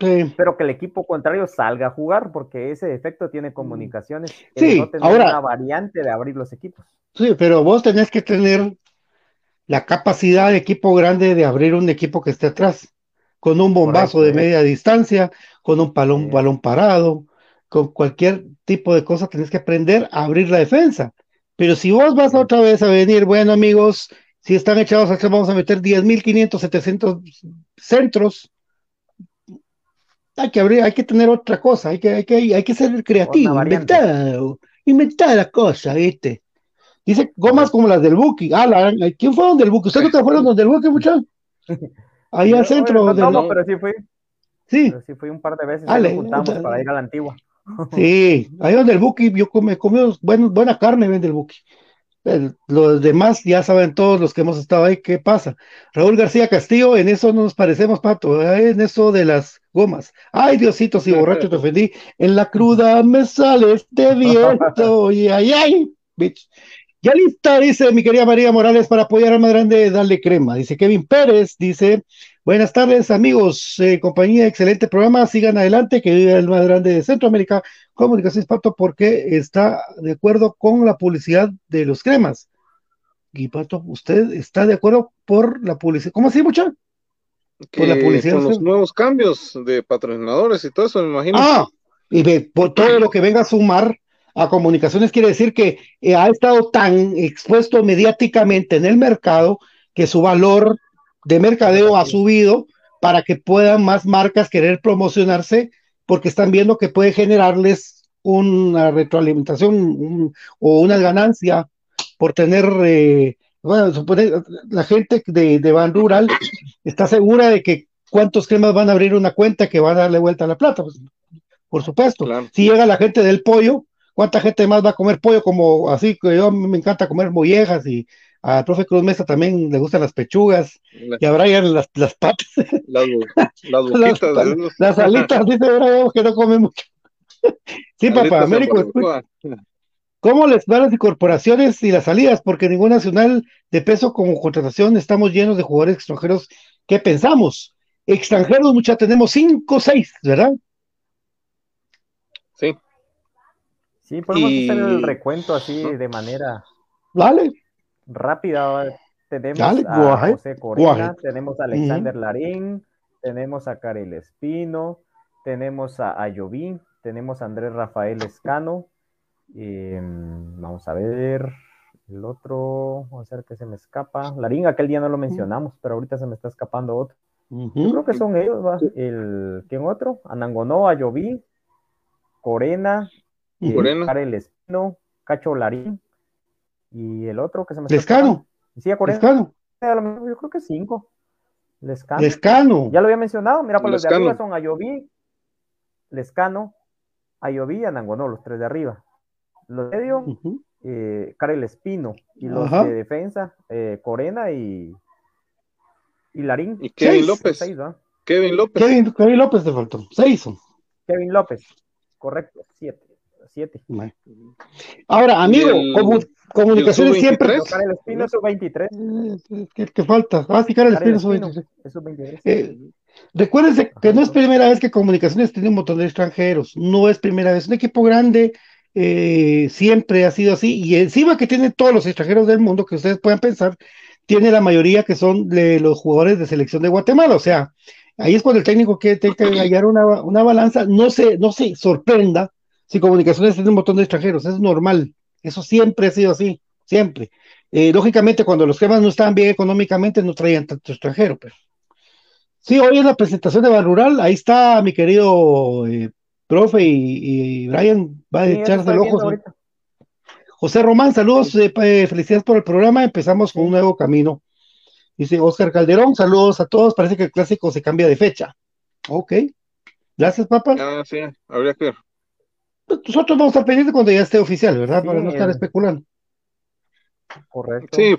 Sí. Pero que el equipo contrario salga a jugar, porque ese efecto tiene comunicaciones. Sí, no ahora, una variante de abrir los equipos. Sí, pero vos tenés que tener la capacidad de equipo grande de abrir un equipo que esté atrás, con un bombazo de media distancia, con un balón parado, con cualquier tipo de cosa tenés que aprender a abrir la defensa. Pero si vos vas otra vez a venir, bueno amigos, si están echados acá vamos a meter 10.500, 700 centros, hay que abrir, hay que tener otra cosa, hay que, hay que, hay que ser creativo, inventar, inventar la cosa, ¿viste? Dice gomas como las del Buki. Ah, ¿quién fueron del Buki? ¿Ustedes no te acuerdan del Buki, muchachos? Ahí al centro. No, pero sí fui. Sí. Pero sí fui un par de veces. Nos juntamos para ir a la antigua. Sí, ahí donde el Buki, yo come, comió buena carne, vende el Buki. los demás ya saben todos los que hemos estado ahí qué pasa. Raúl García Castillo, en eso no nos parecemos, Pato, ¿eh? en eso de las gomas. Ay, Diosito, si borracho te ofendí. En la cruda me sale este viento. y ay, ay, bitch. Ya lista, dice mi querida María Morales, para apoyar a más grande, darle crema. Dice Kevin Pérez, dice, buenas tardes amigos, eh, compañía, excelente programa, sigan adelante, que vive el más grande de Centroamérica, Comunicaciones Pato, porque está de acuerdo con la publicidad de los cremas. Y Pato, ¿usted está de acuerdo por la publicidad? ¿Cómo así, mucha? Por la publicidad. Con los nuevos cambios de patrocinadores y todo eso, me imagino. Ah, y por todo lo que venga a sumar a comunicaciones quiere decir que eh, ha estado tan expuesto mediáticamente en el mercado que su valor de mercadeo ha subido para que puedan más marcas querer promocionarse porque están viendo que puede generarles una retroalimentación o una ganancia por tener, eh, bueno, la gente de, de Ban Rural está segura de que cuántos cremas van a abrir una cuenta que van a darle vuelta a la plata. Pues, por supuesto. Si llega la gente del pollo, ¿Cuánta gente más va a comer pollo como así? Que yo me encanta comer mollejas y al profe Cruz Mesa también le gustan las pechugas y a Brian las, las patas. Las, las boquitas. las, alitas, dice Brian que no come mucho. sí, papá, Américo. ¿Cómo les van las incorporaciones y las salidas? Porque ningún nacional de peso como contratación estamos llenos de jugadores extranjeros. ¿Qué pensamos? Extranjeros, mucha, tenemos cinco o seis, ¿verdad? Sí. Sí, podemos hacer el recuento así de manera vale. rápida. Tenemos a José Corena, tenemos a Alexander Larín, tenemos a Karel Espino, tenemos a Ayoví, tenemos a Andrés Rafael Escano. Em, vamos a ver el otro, vamos a ver que se me escapa. Larín, aquel día no lo mencionamos, pero ahorita se me está escapando otro. Yo creo que son ellos, ¿va? El, ¿quién otro? Anangonó, Ayoví, Corena, eh, Karel Espino, Cacho Larín y el otro que se me Lescano. Sí, a Lescano. Yo creo que cinco. Lescano. Lescano. Ya lo había mencionado. Mira, por los de arriba son Ayoví, Lescano, Ayoví y Anangonó, los tres de arriba. Los de medio, uh Karel Espino. Y los de defensa, eh, Corena y, y Larín. Y Kevin López. Kevin López. Kevin, López te faltó. Seis Kevin López. Correcto, siete. Siete. Ahora, amigo, comunicaciones siempre. El Espino es 23. ¿Qué, falta? Ah, sí, el Espino es 23. Eh, recuérdense que no es primera vez que Comunicaciones tiene un montón de extranjeros. No es primera vez. Un equipo grande eh, siempre ha sido así. Y encima que tiene todos los extranjeros del mundo que ustedes puedan pensar, tiene la mayoría que son de los jugadores de selección de Guatemala. O sea, ahí es cuando el técnico quiere que hallar una, una balanza. No se, no se sorprenda si comunicaciones tiene un montón de extranjeros, es normal, eso siempre ha sido así, siempre. Eh, lógicamente, cuando los temas no estaban bien económicamente, no traían tanto extranjero, pero. Sí, hoy es la presentación de Bar Rural, ahí está mi querido eh, profe y, Brian va a echarse el ojo. José Román, saludos, eh, felicidades por el programa, empezamos con un nuevo camino. Dice Oscar Calderón, saludos a todos, parece que el clásico se cambia de fecha. Ok, gracias, papá. Ah, sí, habría que ver. Nosotros vamos a estar pendientes cuando ya esté oficial, ¿verdad? Para no estar especulando. Correcto. Sí,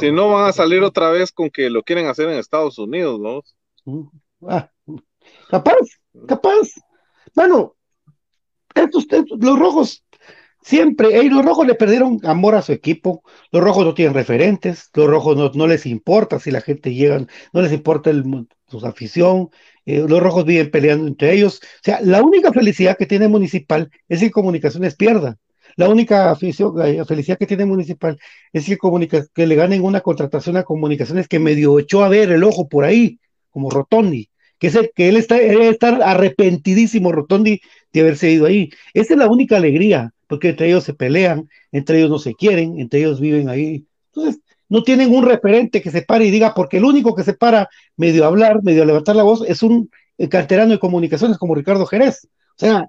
si no van a salir otra vez con que lo quieren hacer en Estados Unidos, ¿no? Mm, ah, capaz, capaz. Bueno, estos, los rojos siempre, los rojos le perdieron amor a su equipo, los rojos no tienen referentes, los rojos no, les importa si la gente llega, no les importa el, su afición, eh, los rojos viven peleando entre ellos. O sea, la única felicidad que tiene Municipal es que Comunicaciones pierda. La única eh, felicidad que tiene Municipal es que, que le ganen una contratación a Comunicaciones que medio echó a ver el ojo por ahí, como Rotondi, que es el que él está, debe estar arrepentidísimo, Rotondi, de haberse ido ahí. Esa es la única alegría, porque entre ellos se pelean, entre ellos no se quieren, entre ellos viven ahí. Entonces, no tienen un referente que se pare y diga, porque el único que se para medio a hablar, medio levantar la voz, es un carterano de comunicaciones como Ricardo Jerez. O sea,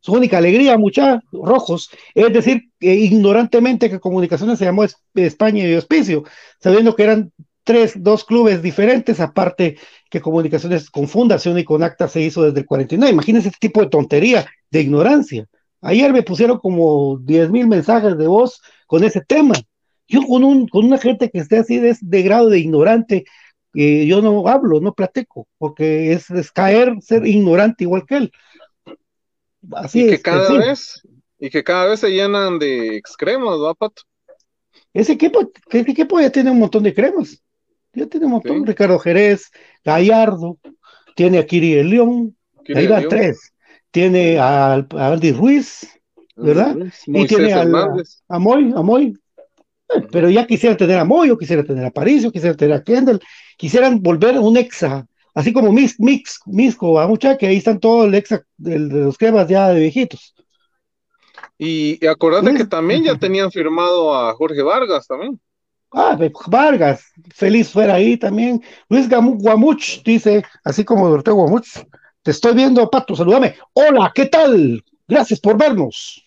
su única alegría, muchachos rojos, es decir, ignorantemente que comunicaciones se llamó España y Hospicio, sabiendo que eran tres, dos clubes diferentes, aparte que comunicaciones con fundación y con acta se hizo desde el 49. Imagínense este tipo de tontería, de ignorancia. Ayer me pusieron como 10 mil mensajes de voz con ese tema. Yo con, un, con una gente que esté así de, de grado de ignorante, eh, yo no hablo, no platico, porque es, caer, ser ignorante igual que él. Así y que cada vez, y que cada vez se llenan de excremas, ¿no, Pato? Ese equipo, ese equipo ya tiene un montón de cremas. Ya tiene un montón. Ricardo Jerez, Gallardo, tiene a Kiri el León, ahí van tres. Tiene a, Andy Ruiz, ¿verdad? y tiene a, a Moy, a Moy, pero ya quisiera tener a Moyo, quisiera tener a Paricio, quisiera tener a Kendall, quisieran volver un exa, así como Mix, Mix, Misco, a mucha que ahí están todos el exa de, los cremas ya de viejitos. Y, acordate que también ya tenían firmado a Jorge Vargas también. Ah, Vargas, feliz fuera ahí también. Luis Guamuch dice, así como Doroteo Guamuch, te estoy viendo, Pato, salúdame. Hola, ¿qué tal? Gracias por vernos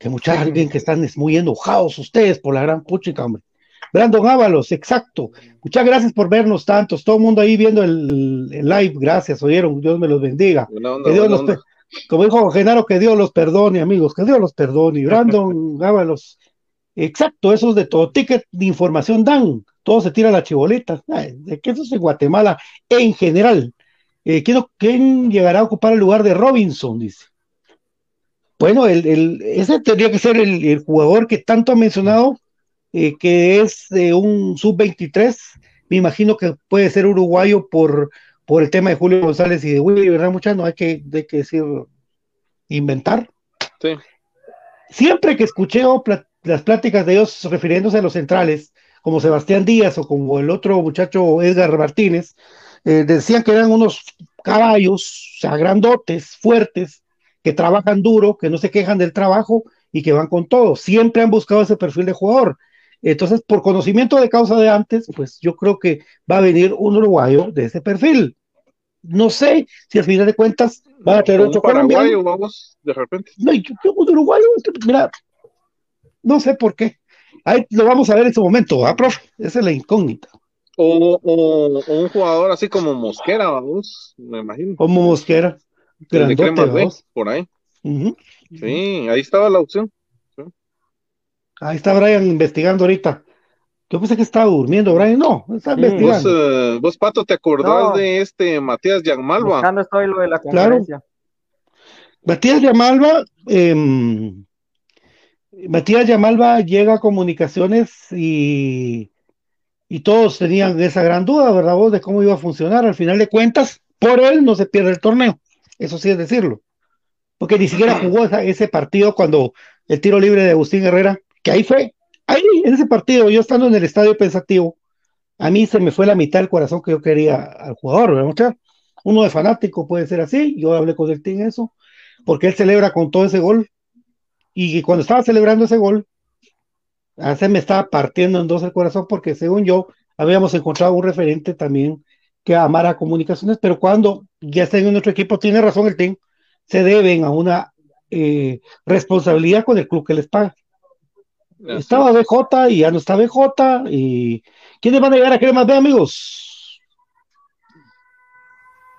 que mucha alguien que están muy enojados ustedes por la gran puchica, hombre. Brandon Ábalos, exacto. Muchas gracias por vernos tantos. Todo el mundo ahí viendo el, live, gracias, oyeron. Dios me los bendiga. como dijo Genaro, que Dios los perdone, amigos, que Dios los perdone. Brandon Ábalos, exacto, esos de todo ticket de información dan. Todo se tira la chiboleta. de que eso es en Guatemala en general. Eh, ¿quién, llegará a ocupar el lugar de Robinson? Dice. Bueno, el, ese tendría que ser el, jugador que tanto ha mencionado, eh, que es de un sub-23. Me imagino que puede ser uruguayo por, por el tema de Julio González y de Willy, ¿verdad, muchachos? No hay que, decir, inventar. Sí. Siempre que escuché las pláticas de ellos refiriéndose a los centrales, como Sebastián Díaz o como el otro muchacho Edgar Martínez, eh, decían que eran unos caballos, o sea, grandotes, fuertes, que trabajan duro, que no se quejan del trabajo y que van con todo. Siempre han buscado ese perfil de jugador. Entonces, por conocimiento de causa de antes, pues yo creo que va a venir un uruguayo de ese perfil. no sé si al final de cuentas van a tener otro colombiano. vamos, de repente. No, yo, yo uruguayo, mira, no sé por qué. Ahí lo vamos a ver en su momento, ¿ah, profe? Esa es la incógnita. O, un jugador así como Mosquera, vamos, me imagino. Como Mosquera. Grandote, por ahí. Sí, ahí estaba la opción. Ahí está Brian investigando ahorita. Yo pensé que estaba durmiendo, Brian. No, está investigando. Eh, vos, Pato, ¿te acordás de este Matías Yamalva? Buscando estoy lo de la conferencia. Matías Yamalva, em, Matías Yamalva llega a comunicaciones y, y todos tenían esa gran duda, ¿verdad? Vos de cómo iba a funcionar. Al final de cuentas, por él no se pierde el torneo. Eso sí es decirlo. Porque ni siquiera jugó ese partido cuando el tiro libre de Agustín Herrera, que ahí fue ahí en ese partido, yo estando en el estadio pensativo, a mí se me fue la mitad del corazón que yo quería al jugador, ¿verdad? Uno de fanático puede ser así, yo hablé con el team eso, porque él celebra con todo ese gol, y cuando estaba celebrando ese gol, a se me estaba partiendo en dos el corazón, porque según yo, habíamos encontrado un referente también que amara comunicaciones, pero cuando ya está en nuestro equipo, tiene razón el team, se deben a una eh, responsabilidad con el club que les paga. Estaba BJ y ya no está BJ. ¿Y quiénes van a llegar a más de amigos?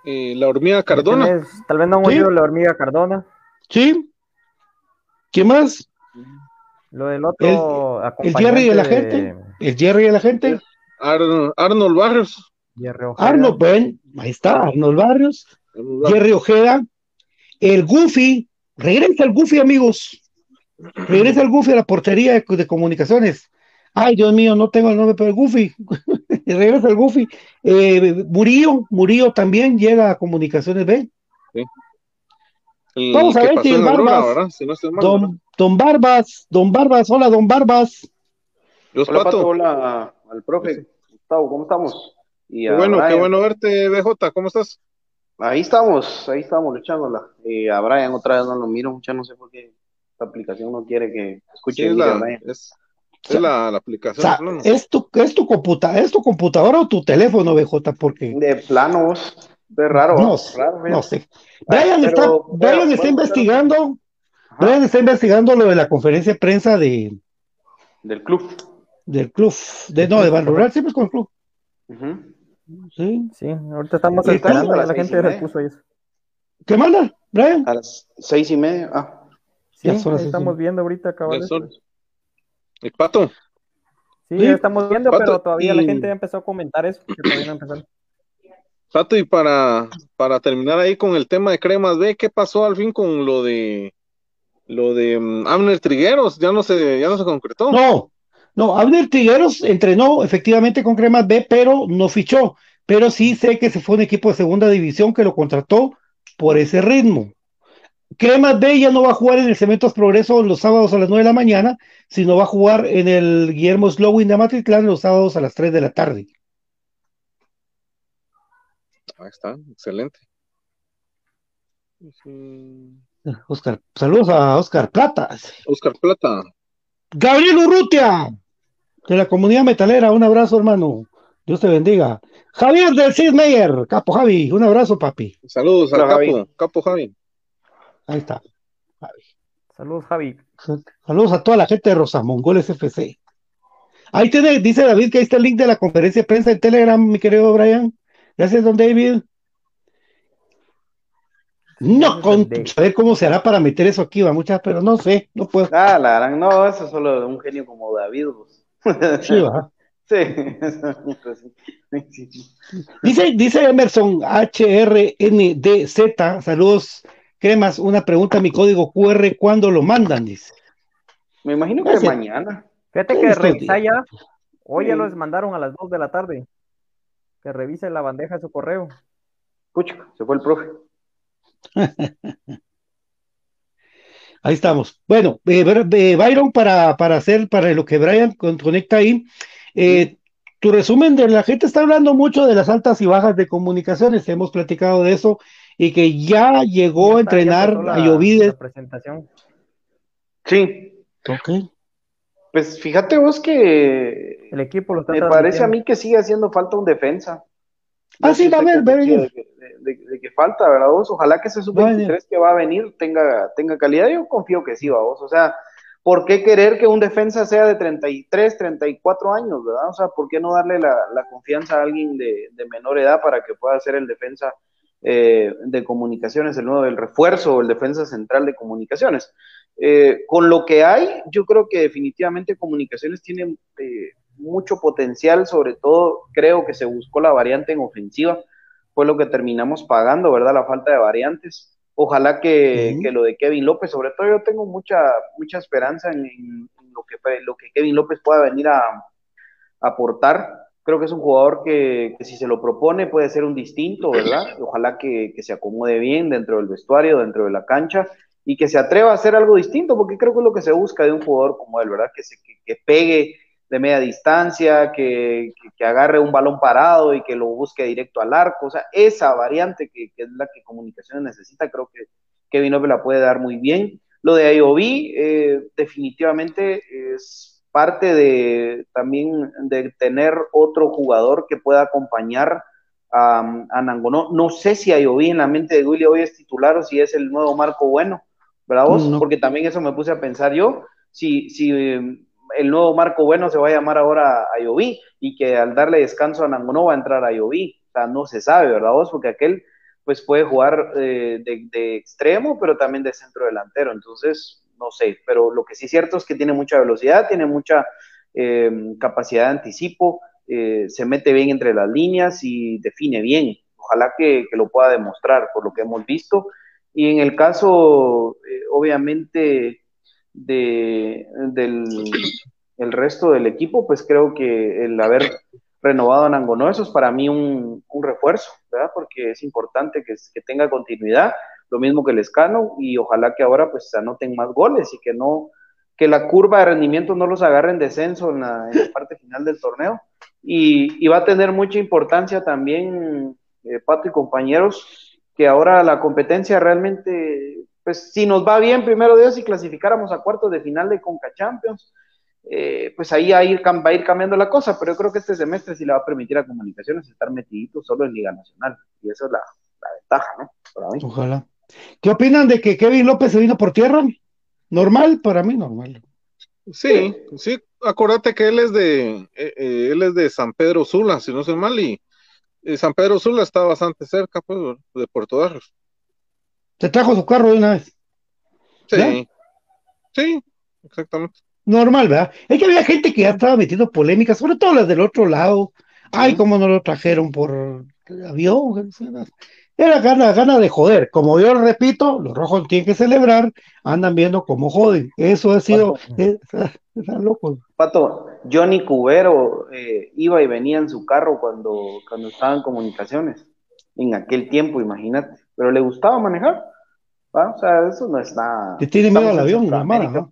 Eh, la hormiga Cardona. tal vez no hemos oído la hormiga Cardona. Sí. ¿Quién más? Lo del otro. El, Jerry de la gente. El Jerry de la gente. Arnold Barrios. Arnold, Ben, ahí está, Arnold Barrios. Jerry Ojeda. El Goofy. Regresa el Goofy, amigos. Regresa el Goofy a la portería de, comunicaciones. Ay, Dios mío, no tengo el nombre, pero el Goofy. Regresa el Goofy. Eh, Murillo, Murillo también llega a comunicaciones B. Vamos a ver si el Barbas. don, Barbas, Don Barbas, hola, Don Barbas. hola, Pato. hola al profe. Gustavo, ¿cómo estamos? Y qué bueno, qué bueno verte, BJ, ¿cómo estás? Ahí estamos, ahí estamos luchándola. Eh, a Brian otra vez no lo miro, mucho, no sé por qué aplicación no quiere que escuche. es, la, es, la, aplicación. es, tu, es, tu computa, ¿Es tu computadora o tu teléfono, BJ? Porque... De planos. De raro. No, no sé. Brian, está, Brian está investigando. Brian está investigando lo de la conferencia de prensa de. Del club. Del club. De, no, de Ban Rural, siempre es con el club. Sí. Sí, ahorita estamos esperando a la gente repuso eso. ¿Qué manda, Brian? A las seis y media. Ah. Sí, estamos viendo ahorita, cabrón. ¿El pato? Sí, estamos viendo, pero todavía la gente ya empezó a comentar eso, Pato, y para, para terminar ahí con el tema de Cremas B, ¿qué pasó al fin con lo de lo de um, Abner Trigueros? Ya no se, ya no se concretó. No, no, Abner Trigueros entrenó efectivamente con Cremas B, pero no fichó. Pero sí sé que se fue un equipo de segunda división que lo contrató por ese ritmo. Cremas B ya no va a jugar en el Cementos Progreso los sábados a las 9 de la mañana, sino va a jugar en el Guillermo Slowin de Matitlán los sábados a las 3 de la tarde. Ahí está, excelente. Oscar, saludos a Oscar Plata. Oscar Plata. Gabriel Urrutia, de la comunidad metalera, un abrazo, hermano. Dios te bendiga. Javier del Sid Meyer, Capo Javi, un abrazo, papi. Saludos al Capo, Capo Javi. Ahí está. Saludos, Javi. Saludos a toda la gente de Rosamongoles FC. Ahí tiene, dice David que ahí está el link de la conferencia de prensa en Telegram, mi querido Brian. Gracias, don David. No, con saber cómo se hará para meter eso aquí, va muchas, pero no sé, no puedo. Ah, la no, eso es solo un genio como David. Pues. Sí, va. Sí. dice, dice Emerson HRNDZ, saludos Cremas, una pregunta, mi código QR, ¿cuándo lo mandan? Dice. Me imagino que mañana. Fíjate que revisa ya. Hoy ya los mandaron a las 2 de la tarde. Que revise la bandeja de su correo. Pucha, se fue el profe. ahí estamos. Bueno, eh, eh, Byron, para, para hacer, para lo que Brian conecta ahí, eh, tu resumen de la gente está hablando mucho de las altas y bajas de comunicaciones, hemos platicado de eso, y que ya llegó a entrenar a Llovides. presentación. Sí. Ok. Pues fíjate vos que el equipo lo está me parece a mí que sigue haciendo falta un defensa. Ah, sí, va a de, de, que falta, ¿verdad vos? Ojalá que ese sub-23 que va a venir tenga, tenga calidad. Yo confío que sí, va vos. O sea, ¿por qué querer que un defensa sea de 33, 34 años, verdad? O sea, ¿por qué no darle la, confianza a alguien de, menor edad para que pueda ser el defensa eh, de comunicaciones, el nuevo del refuerzo o el defensa central de comunicaciones? Eh, con lo que hay, yo creo que definitivamente comunicaciones tiene eh, mucho potencial, sobre todo creo que se buscó la variante en ofensiva, fue lo que terminamos pagando, ¿verdad? La falta de variantes. Ojalá que, lo de Kevin López, sobre todo yo tengo mucha, mucha esperanza en, lo, que, lo que Kevin López pueda venir a, aportar. Creo que es un jugador que, si se lo propone puede ser un distinto, ¿verdad? Ojalá que, se acomode bien dentro del vestuario, dentro de la cancha y que se atreva a hacer algo distinto, porque creo que es lo que se busca de un jugador como él, ¿verdad? Que, se, que pegue de media distancia, que, agarre un balón parado y que lo busque directo al arco. O sea, esa variante que, es la que Comunicaciones necesita, creo que Kevin López la puede dar muy bien. Lo de IOB eh, definitivamente es parte de también de tener otro jugador que pueda acompañar a, a Nangonó. No sé si IOB en la mente de Willy hoy es titular o si es el nuevo Marco Bueno, ¿verdad vos? Porque también eso me puse a pensar yo. Si, si el nuevo Marco Bueno se va a llamar ahora a y que al darle descanso a Nangonó va a entrar a O sea, no se sabe, ¿verdad vos? Porque aquel pues puede jugar eh, de, extremo, pero también de centro delantero. Entonces, no sé, pero lo que sí es cierto es que tiene mucha velocidad, tiene mucha em, capacidad de anticipo, eh, se mete bien entre las líneas y define bien. Ojalá que, lo pueda demostrar por lo que hemos visto. Y en el caso, eh, obviamente, de, del el resto del equipo, pues creo que el haber renovado a Nangonó, eso es para mí un, refuerzo, ¿verdad? Porque es importante que, que, tenga continuidad, lo mismo que el Escano, y ojalá que ahora pues anoten más goles y que no, que la curva de rendimiento no los agarre en descenso en la, parte final del torneo. Y, va a tener mucha importancia también, eh, Pato y compañeros, que ahora la competencia realmente pues si nos va bien, primero Dios, si clasificáramos a cuartos de final de Conca Champions, eh, pues ahí va a, ir, va a ir cambiando la cosa, pero yo creo que este semestre sí le va a permitir a Comunicaciones estar metiditos solo en Liga Nacional, y eso es la, ventaja, ¿no? Para mí. Ojalá. ¿Qué opinan de que Kevin López se vino por tierra? Normal, para mí normal. Sí, sí, acuérdate que él es de, eh, eh, él es de San Pedro Sula, si no soy mal, y San Pedro Sula está bastante cerca, pues, de Puerto Barrios. ¿Te trajo su carro de una vez? Sí. Sí, exactamente. Normal, ¿verdad? Es que había gente que ya estaba metiendo polémicas, sobre todo las del otro lado. Ay, cómo no lo trajeron por avión. Era gana, gana de joder. Como yo repito, los rojos tienen que celebrar, andan viendo cómo joden. Eso ha sido. loco. Pato, Johnny Cubero eh, iba y venía en su carro cuando, cuando estaba en comunicaciones. En aquel tiempo, imagínate. Pero le gustaba manejar. O sea, eso no es nada. ¿Te tiene miedo al avión, ¿no?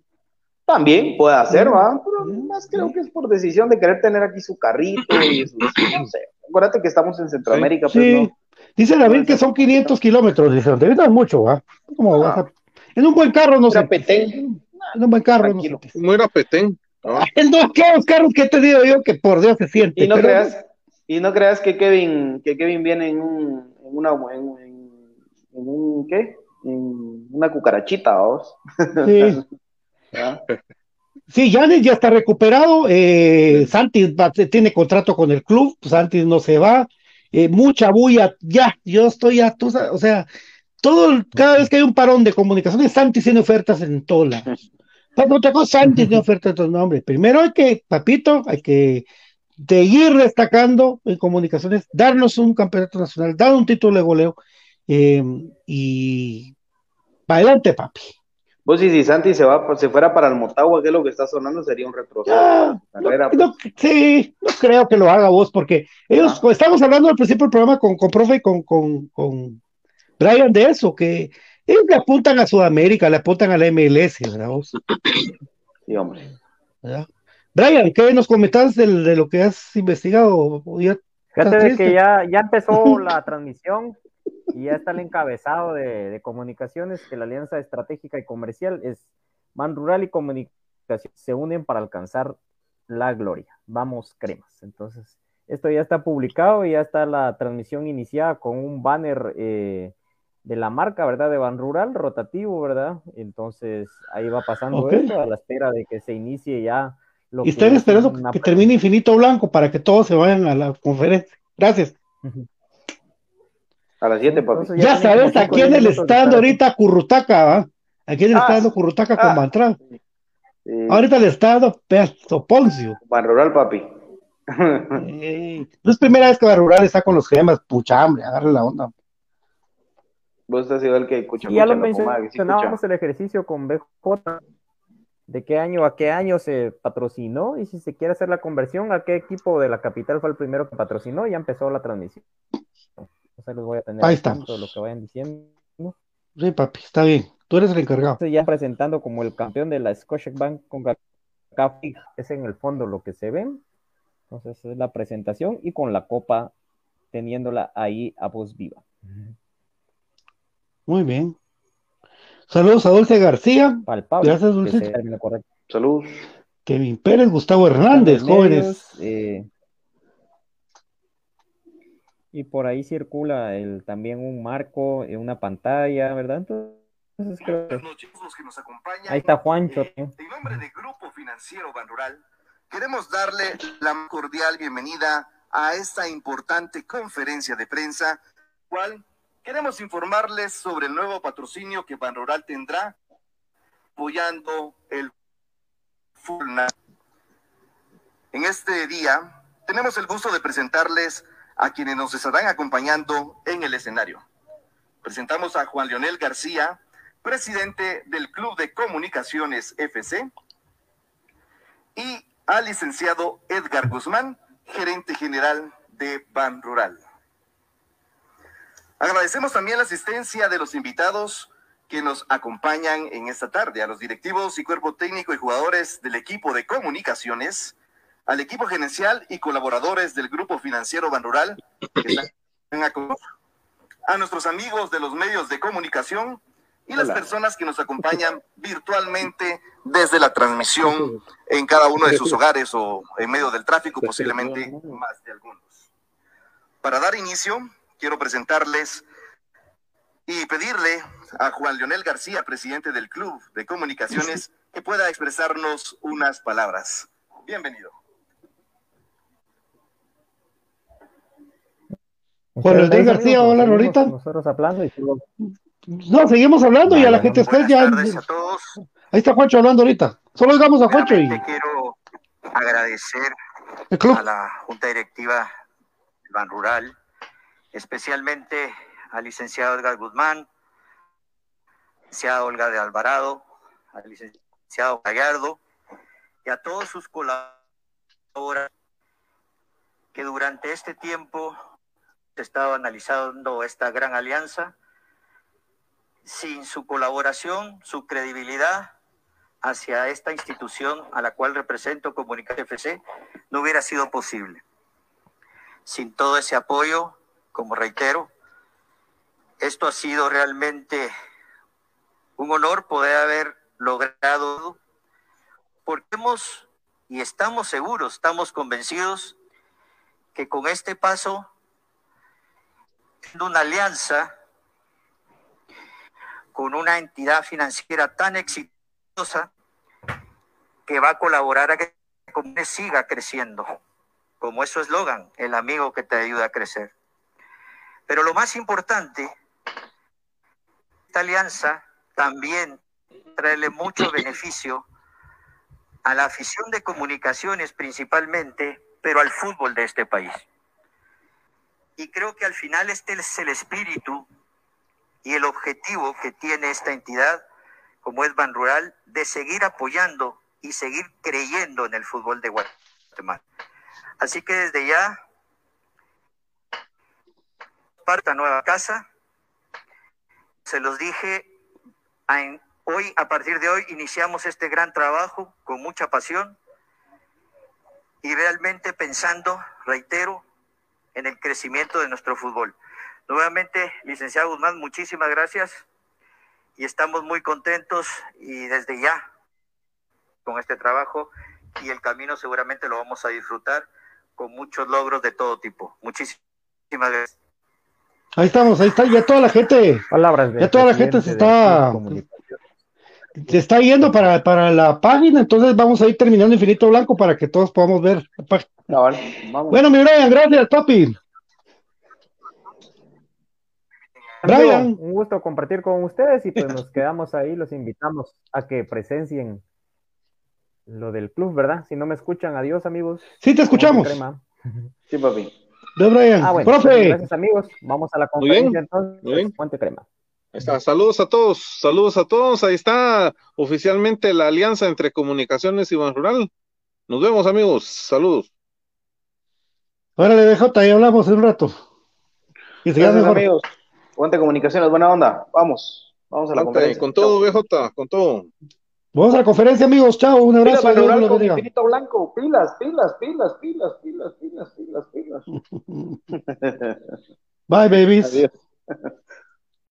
También puede hacer, ¿va? Pero más creo que es por decisión de querer tener aquí su carrito y su, no sé. Acuérdate que estamos en Centroamérica, pues sí. Dice David que son 500 kilómetros, dice, te es mucho, ¿va? ¿Cómo ah. En un buen carro, no sé. Petén. En un buen carro, no sé. No era Petén. ¿no? no, ¿qué carros que te digo yo que por Dios se siente? Y no creas, y no creas que Kevin, que Kevin viene en un, en una, en, en un, ¿qué? Una cucarachita, vamos. Sí. Sí, ya está recuperado. Eh, Santi tiene contrato con el club. Santi no se va. Eh, mucha bulla. Ya, yo estoy ya, o sea, todo, cada vez que hay un parón de comunicaciones, Santi tiene ofertas en todos lados. otra cosa, Santi tiene ofertas en todos nombres. Primero hay que, papito, hay que seguir destacando en comunicaciones, darnos un campeonato nacional, dar un título de goleo eh, y para adelante, papi. Vos y si Santi se va, se fuera para el Motagua, que es lo que está sonando, sería un retroceso. no, sí, no creo que lo haga vos, porque ellos, ah. estamos hablando al principio del programa con, con profe y con, con, con Brian de eso, que ellos le apuntan a Sudamérica, le apuntan a la MLS, ¿verdad vos? Sí, hombre. Brian, ¿qué nos comentas de, de lo que has investigado? Fíjate de que ya, ya empezó la transmisión, y ya está el encabezado de, comunicaciones que la alianza estratégica y comercial es Man Rural y Comunicación se unen para alcanzar la gloria. Vamos, cremas. Entonces, esto ya está publicado y ya está la transmisión iniciada con un banner eh, de la marca, ¿verdad? De Ban Rural, rotativo, ¿verdad? Entonces ahí va pasando esto a la espera de que se inicie ya. Lo y están esperando que termine Infinito Blanco para que todos se vayan a la conferencia. Gracias. A las 7, papi. Ya, sabes a quién le está dando ahorita Currutaca, ¿va? ¿A quién le está ah, dando Currutaca con ah, Ahorita le está dando Pedazo Poncio. Ban Rural, papi. no es primera vez que Ban Rural está con los gemas. Pucha hambre, agarre la onda. Vos has sido el que escucha. ya lo mencionábamos el ejercicio con BJ de qué año a qué año se patrocinó y si se quiere hacer la conversión, a qué equipo de la capital fue el primero que patrocinó, ya empezó la transmisión. Les voy a tener Ahí estamos. lo que vayan diciendo. Sí, papi, está bien. Tú eres el encargado. ya presentando como el campeón de la Bank con Café, es en el fondo lo que se ven. Entonces es la presentación y con la copa teniéndola ahí a voz viva. Muy bien. Saludos a Dulce García. Gracias, Dulce. Saludos. Kevin Pérez, Gustavo Hernández, jóvenes. Eh, y por ahí circula el, también un marco, una pantalla, ¿verdad? Entonces creo que... Ahí está Juancho. en nombre del Grupo Financiero Ban queremos darle la cordial bienvenida a esta importante conferencia de prensa, cual Queremos informarles sobre el nuevo patrocinio que Ban Rural tendrá apoyando el FULNA. En este día tenemos el gusto de presentarles a quienes nos estarán acompañando en el escenario. Presentamos a Juan Leonel García, presidente del Club de Comunicaciones FC, y al licenciado Edgar Guzmán, gerente general de Ban Rural. Agradecemos también la asistencia de los invitados que nos acompañan en esta tarde, a los directivos y cuerpo técnico y jugadores del equipo de comunicaciones, al equipo gerencial y colaboradores del grupo financiero Ban Rural, a nuestros amigos de los medios de comunicación y las personas que nos acompañan virtualmente desde la transmisión en cada uno de sus hogares o en medio del tráfico, posiblemente más de algunos. Para dar inicio, quiero presentarles y pedirle a Juan Leonel García, presidente del Club de Comunicaciones, que pueda expresarnos unas palabras. Bienvenido. Juan Leonel García, hola Lorita. Nosotros hablando y No, seguimos hablando y a la gente después ya. a todos. Ahí está Juancho hablando ahorita. Solo digamos a Juancho y. Quiero agradecer a la Junta Directiva del Ban Rural especialmente al licenciado Edgar Guzmán, licenciado Olga de Alvarado, al licenciado Gallardo y a todos sus colaboradores que durante este tiempo se estado analizando esta gran alianza. Sin su colaboración, su credibilidad hacia esta institución a la cual represento Comunicación FC no hubiera sido posible. Sin todo ese apoyo, como reitero, esto ha sido realmente un honor poder haber logrado, porque hemos y estamos seguros, estamos convencidos que con este paso, una alianza con una entidad financiera tan exitosa que va a colaborar a que siga creciendo, como es su eslogan, el amigo que te ayuda a crecer. Pero lo más importante, esta alianza también trae mucho beneficio a la afición de comunicaciones principalmente, pero al fútbol de este país. Y creo que al final este es el espíritu y el objetivo que tiene esta entidad, como es Ban Rural, de seguir apoyando y seguir creyendo en el fútbol de Guatemala. Así que desde ya esta nueva casa. Se los dije, hoy, a partir de hoy, iniciamos este gran trabajo con mucha pasión y realmente pensando, reitero, en el crecimiento de nuestro fútbol. Nuevamente, licenciado Guzmán, muchísimas gracias y estamos muy contentos y desde ya con este trabajo y el camino seguramente lo vamos a disfrutar con muchos logros de todo tipo. Muchísimas gracias. Ahí estamos, ahí está, ya toda la gente, Palabras ya toda la gente se está, se está yendo para, para la página, entonces vamos a ir terminando Infinito Blanco para que todos podamos ver. Bueno, mi Brian, gracias, papi. Brian. Un gusto compartir con ustedes y pues nos quedamos ahí, los invitamos a que presencien lo del club, ¿verdad? Si no me escuchan, adiós amigos. Sí, te escuchamos. Sí, papi. De Brian. Ah, bueno, Profe. Gracias amigos. Vamos a la conferencia entonces. Muy bien. Crema. Ahí está. Saludos a todos, saludos a todos. Ahí está oficialmente la alianza entre Comunicaciones y Ban Rural. Nos vemos amigos, saludos. Órale, BJ, ahí hablamos en un rato. Y Gracias, amigos. Puente Comunicaciones, buena onda. Vamos, vamos a la conferencia. Con todo, BJ, con todo. Vamos a la conferencia, amigos. Chao, un abrazo. Pilas, con infinito blanco. Pilas, pilas, pilas, pilas, pilas, pilas, pilas, pilas. Bye, babies. Adiós.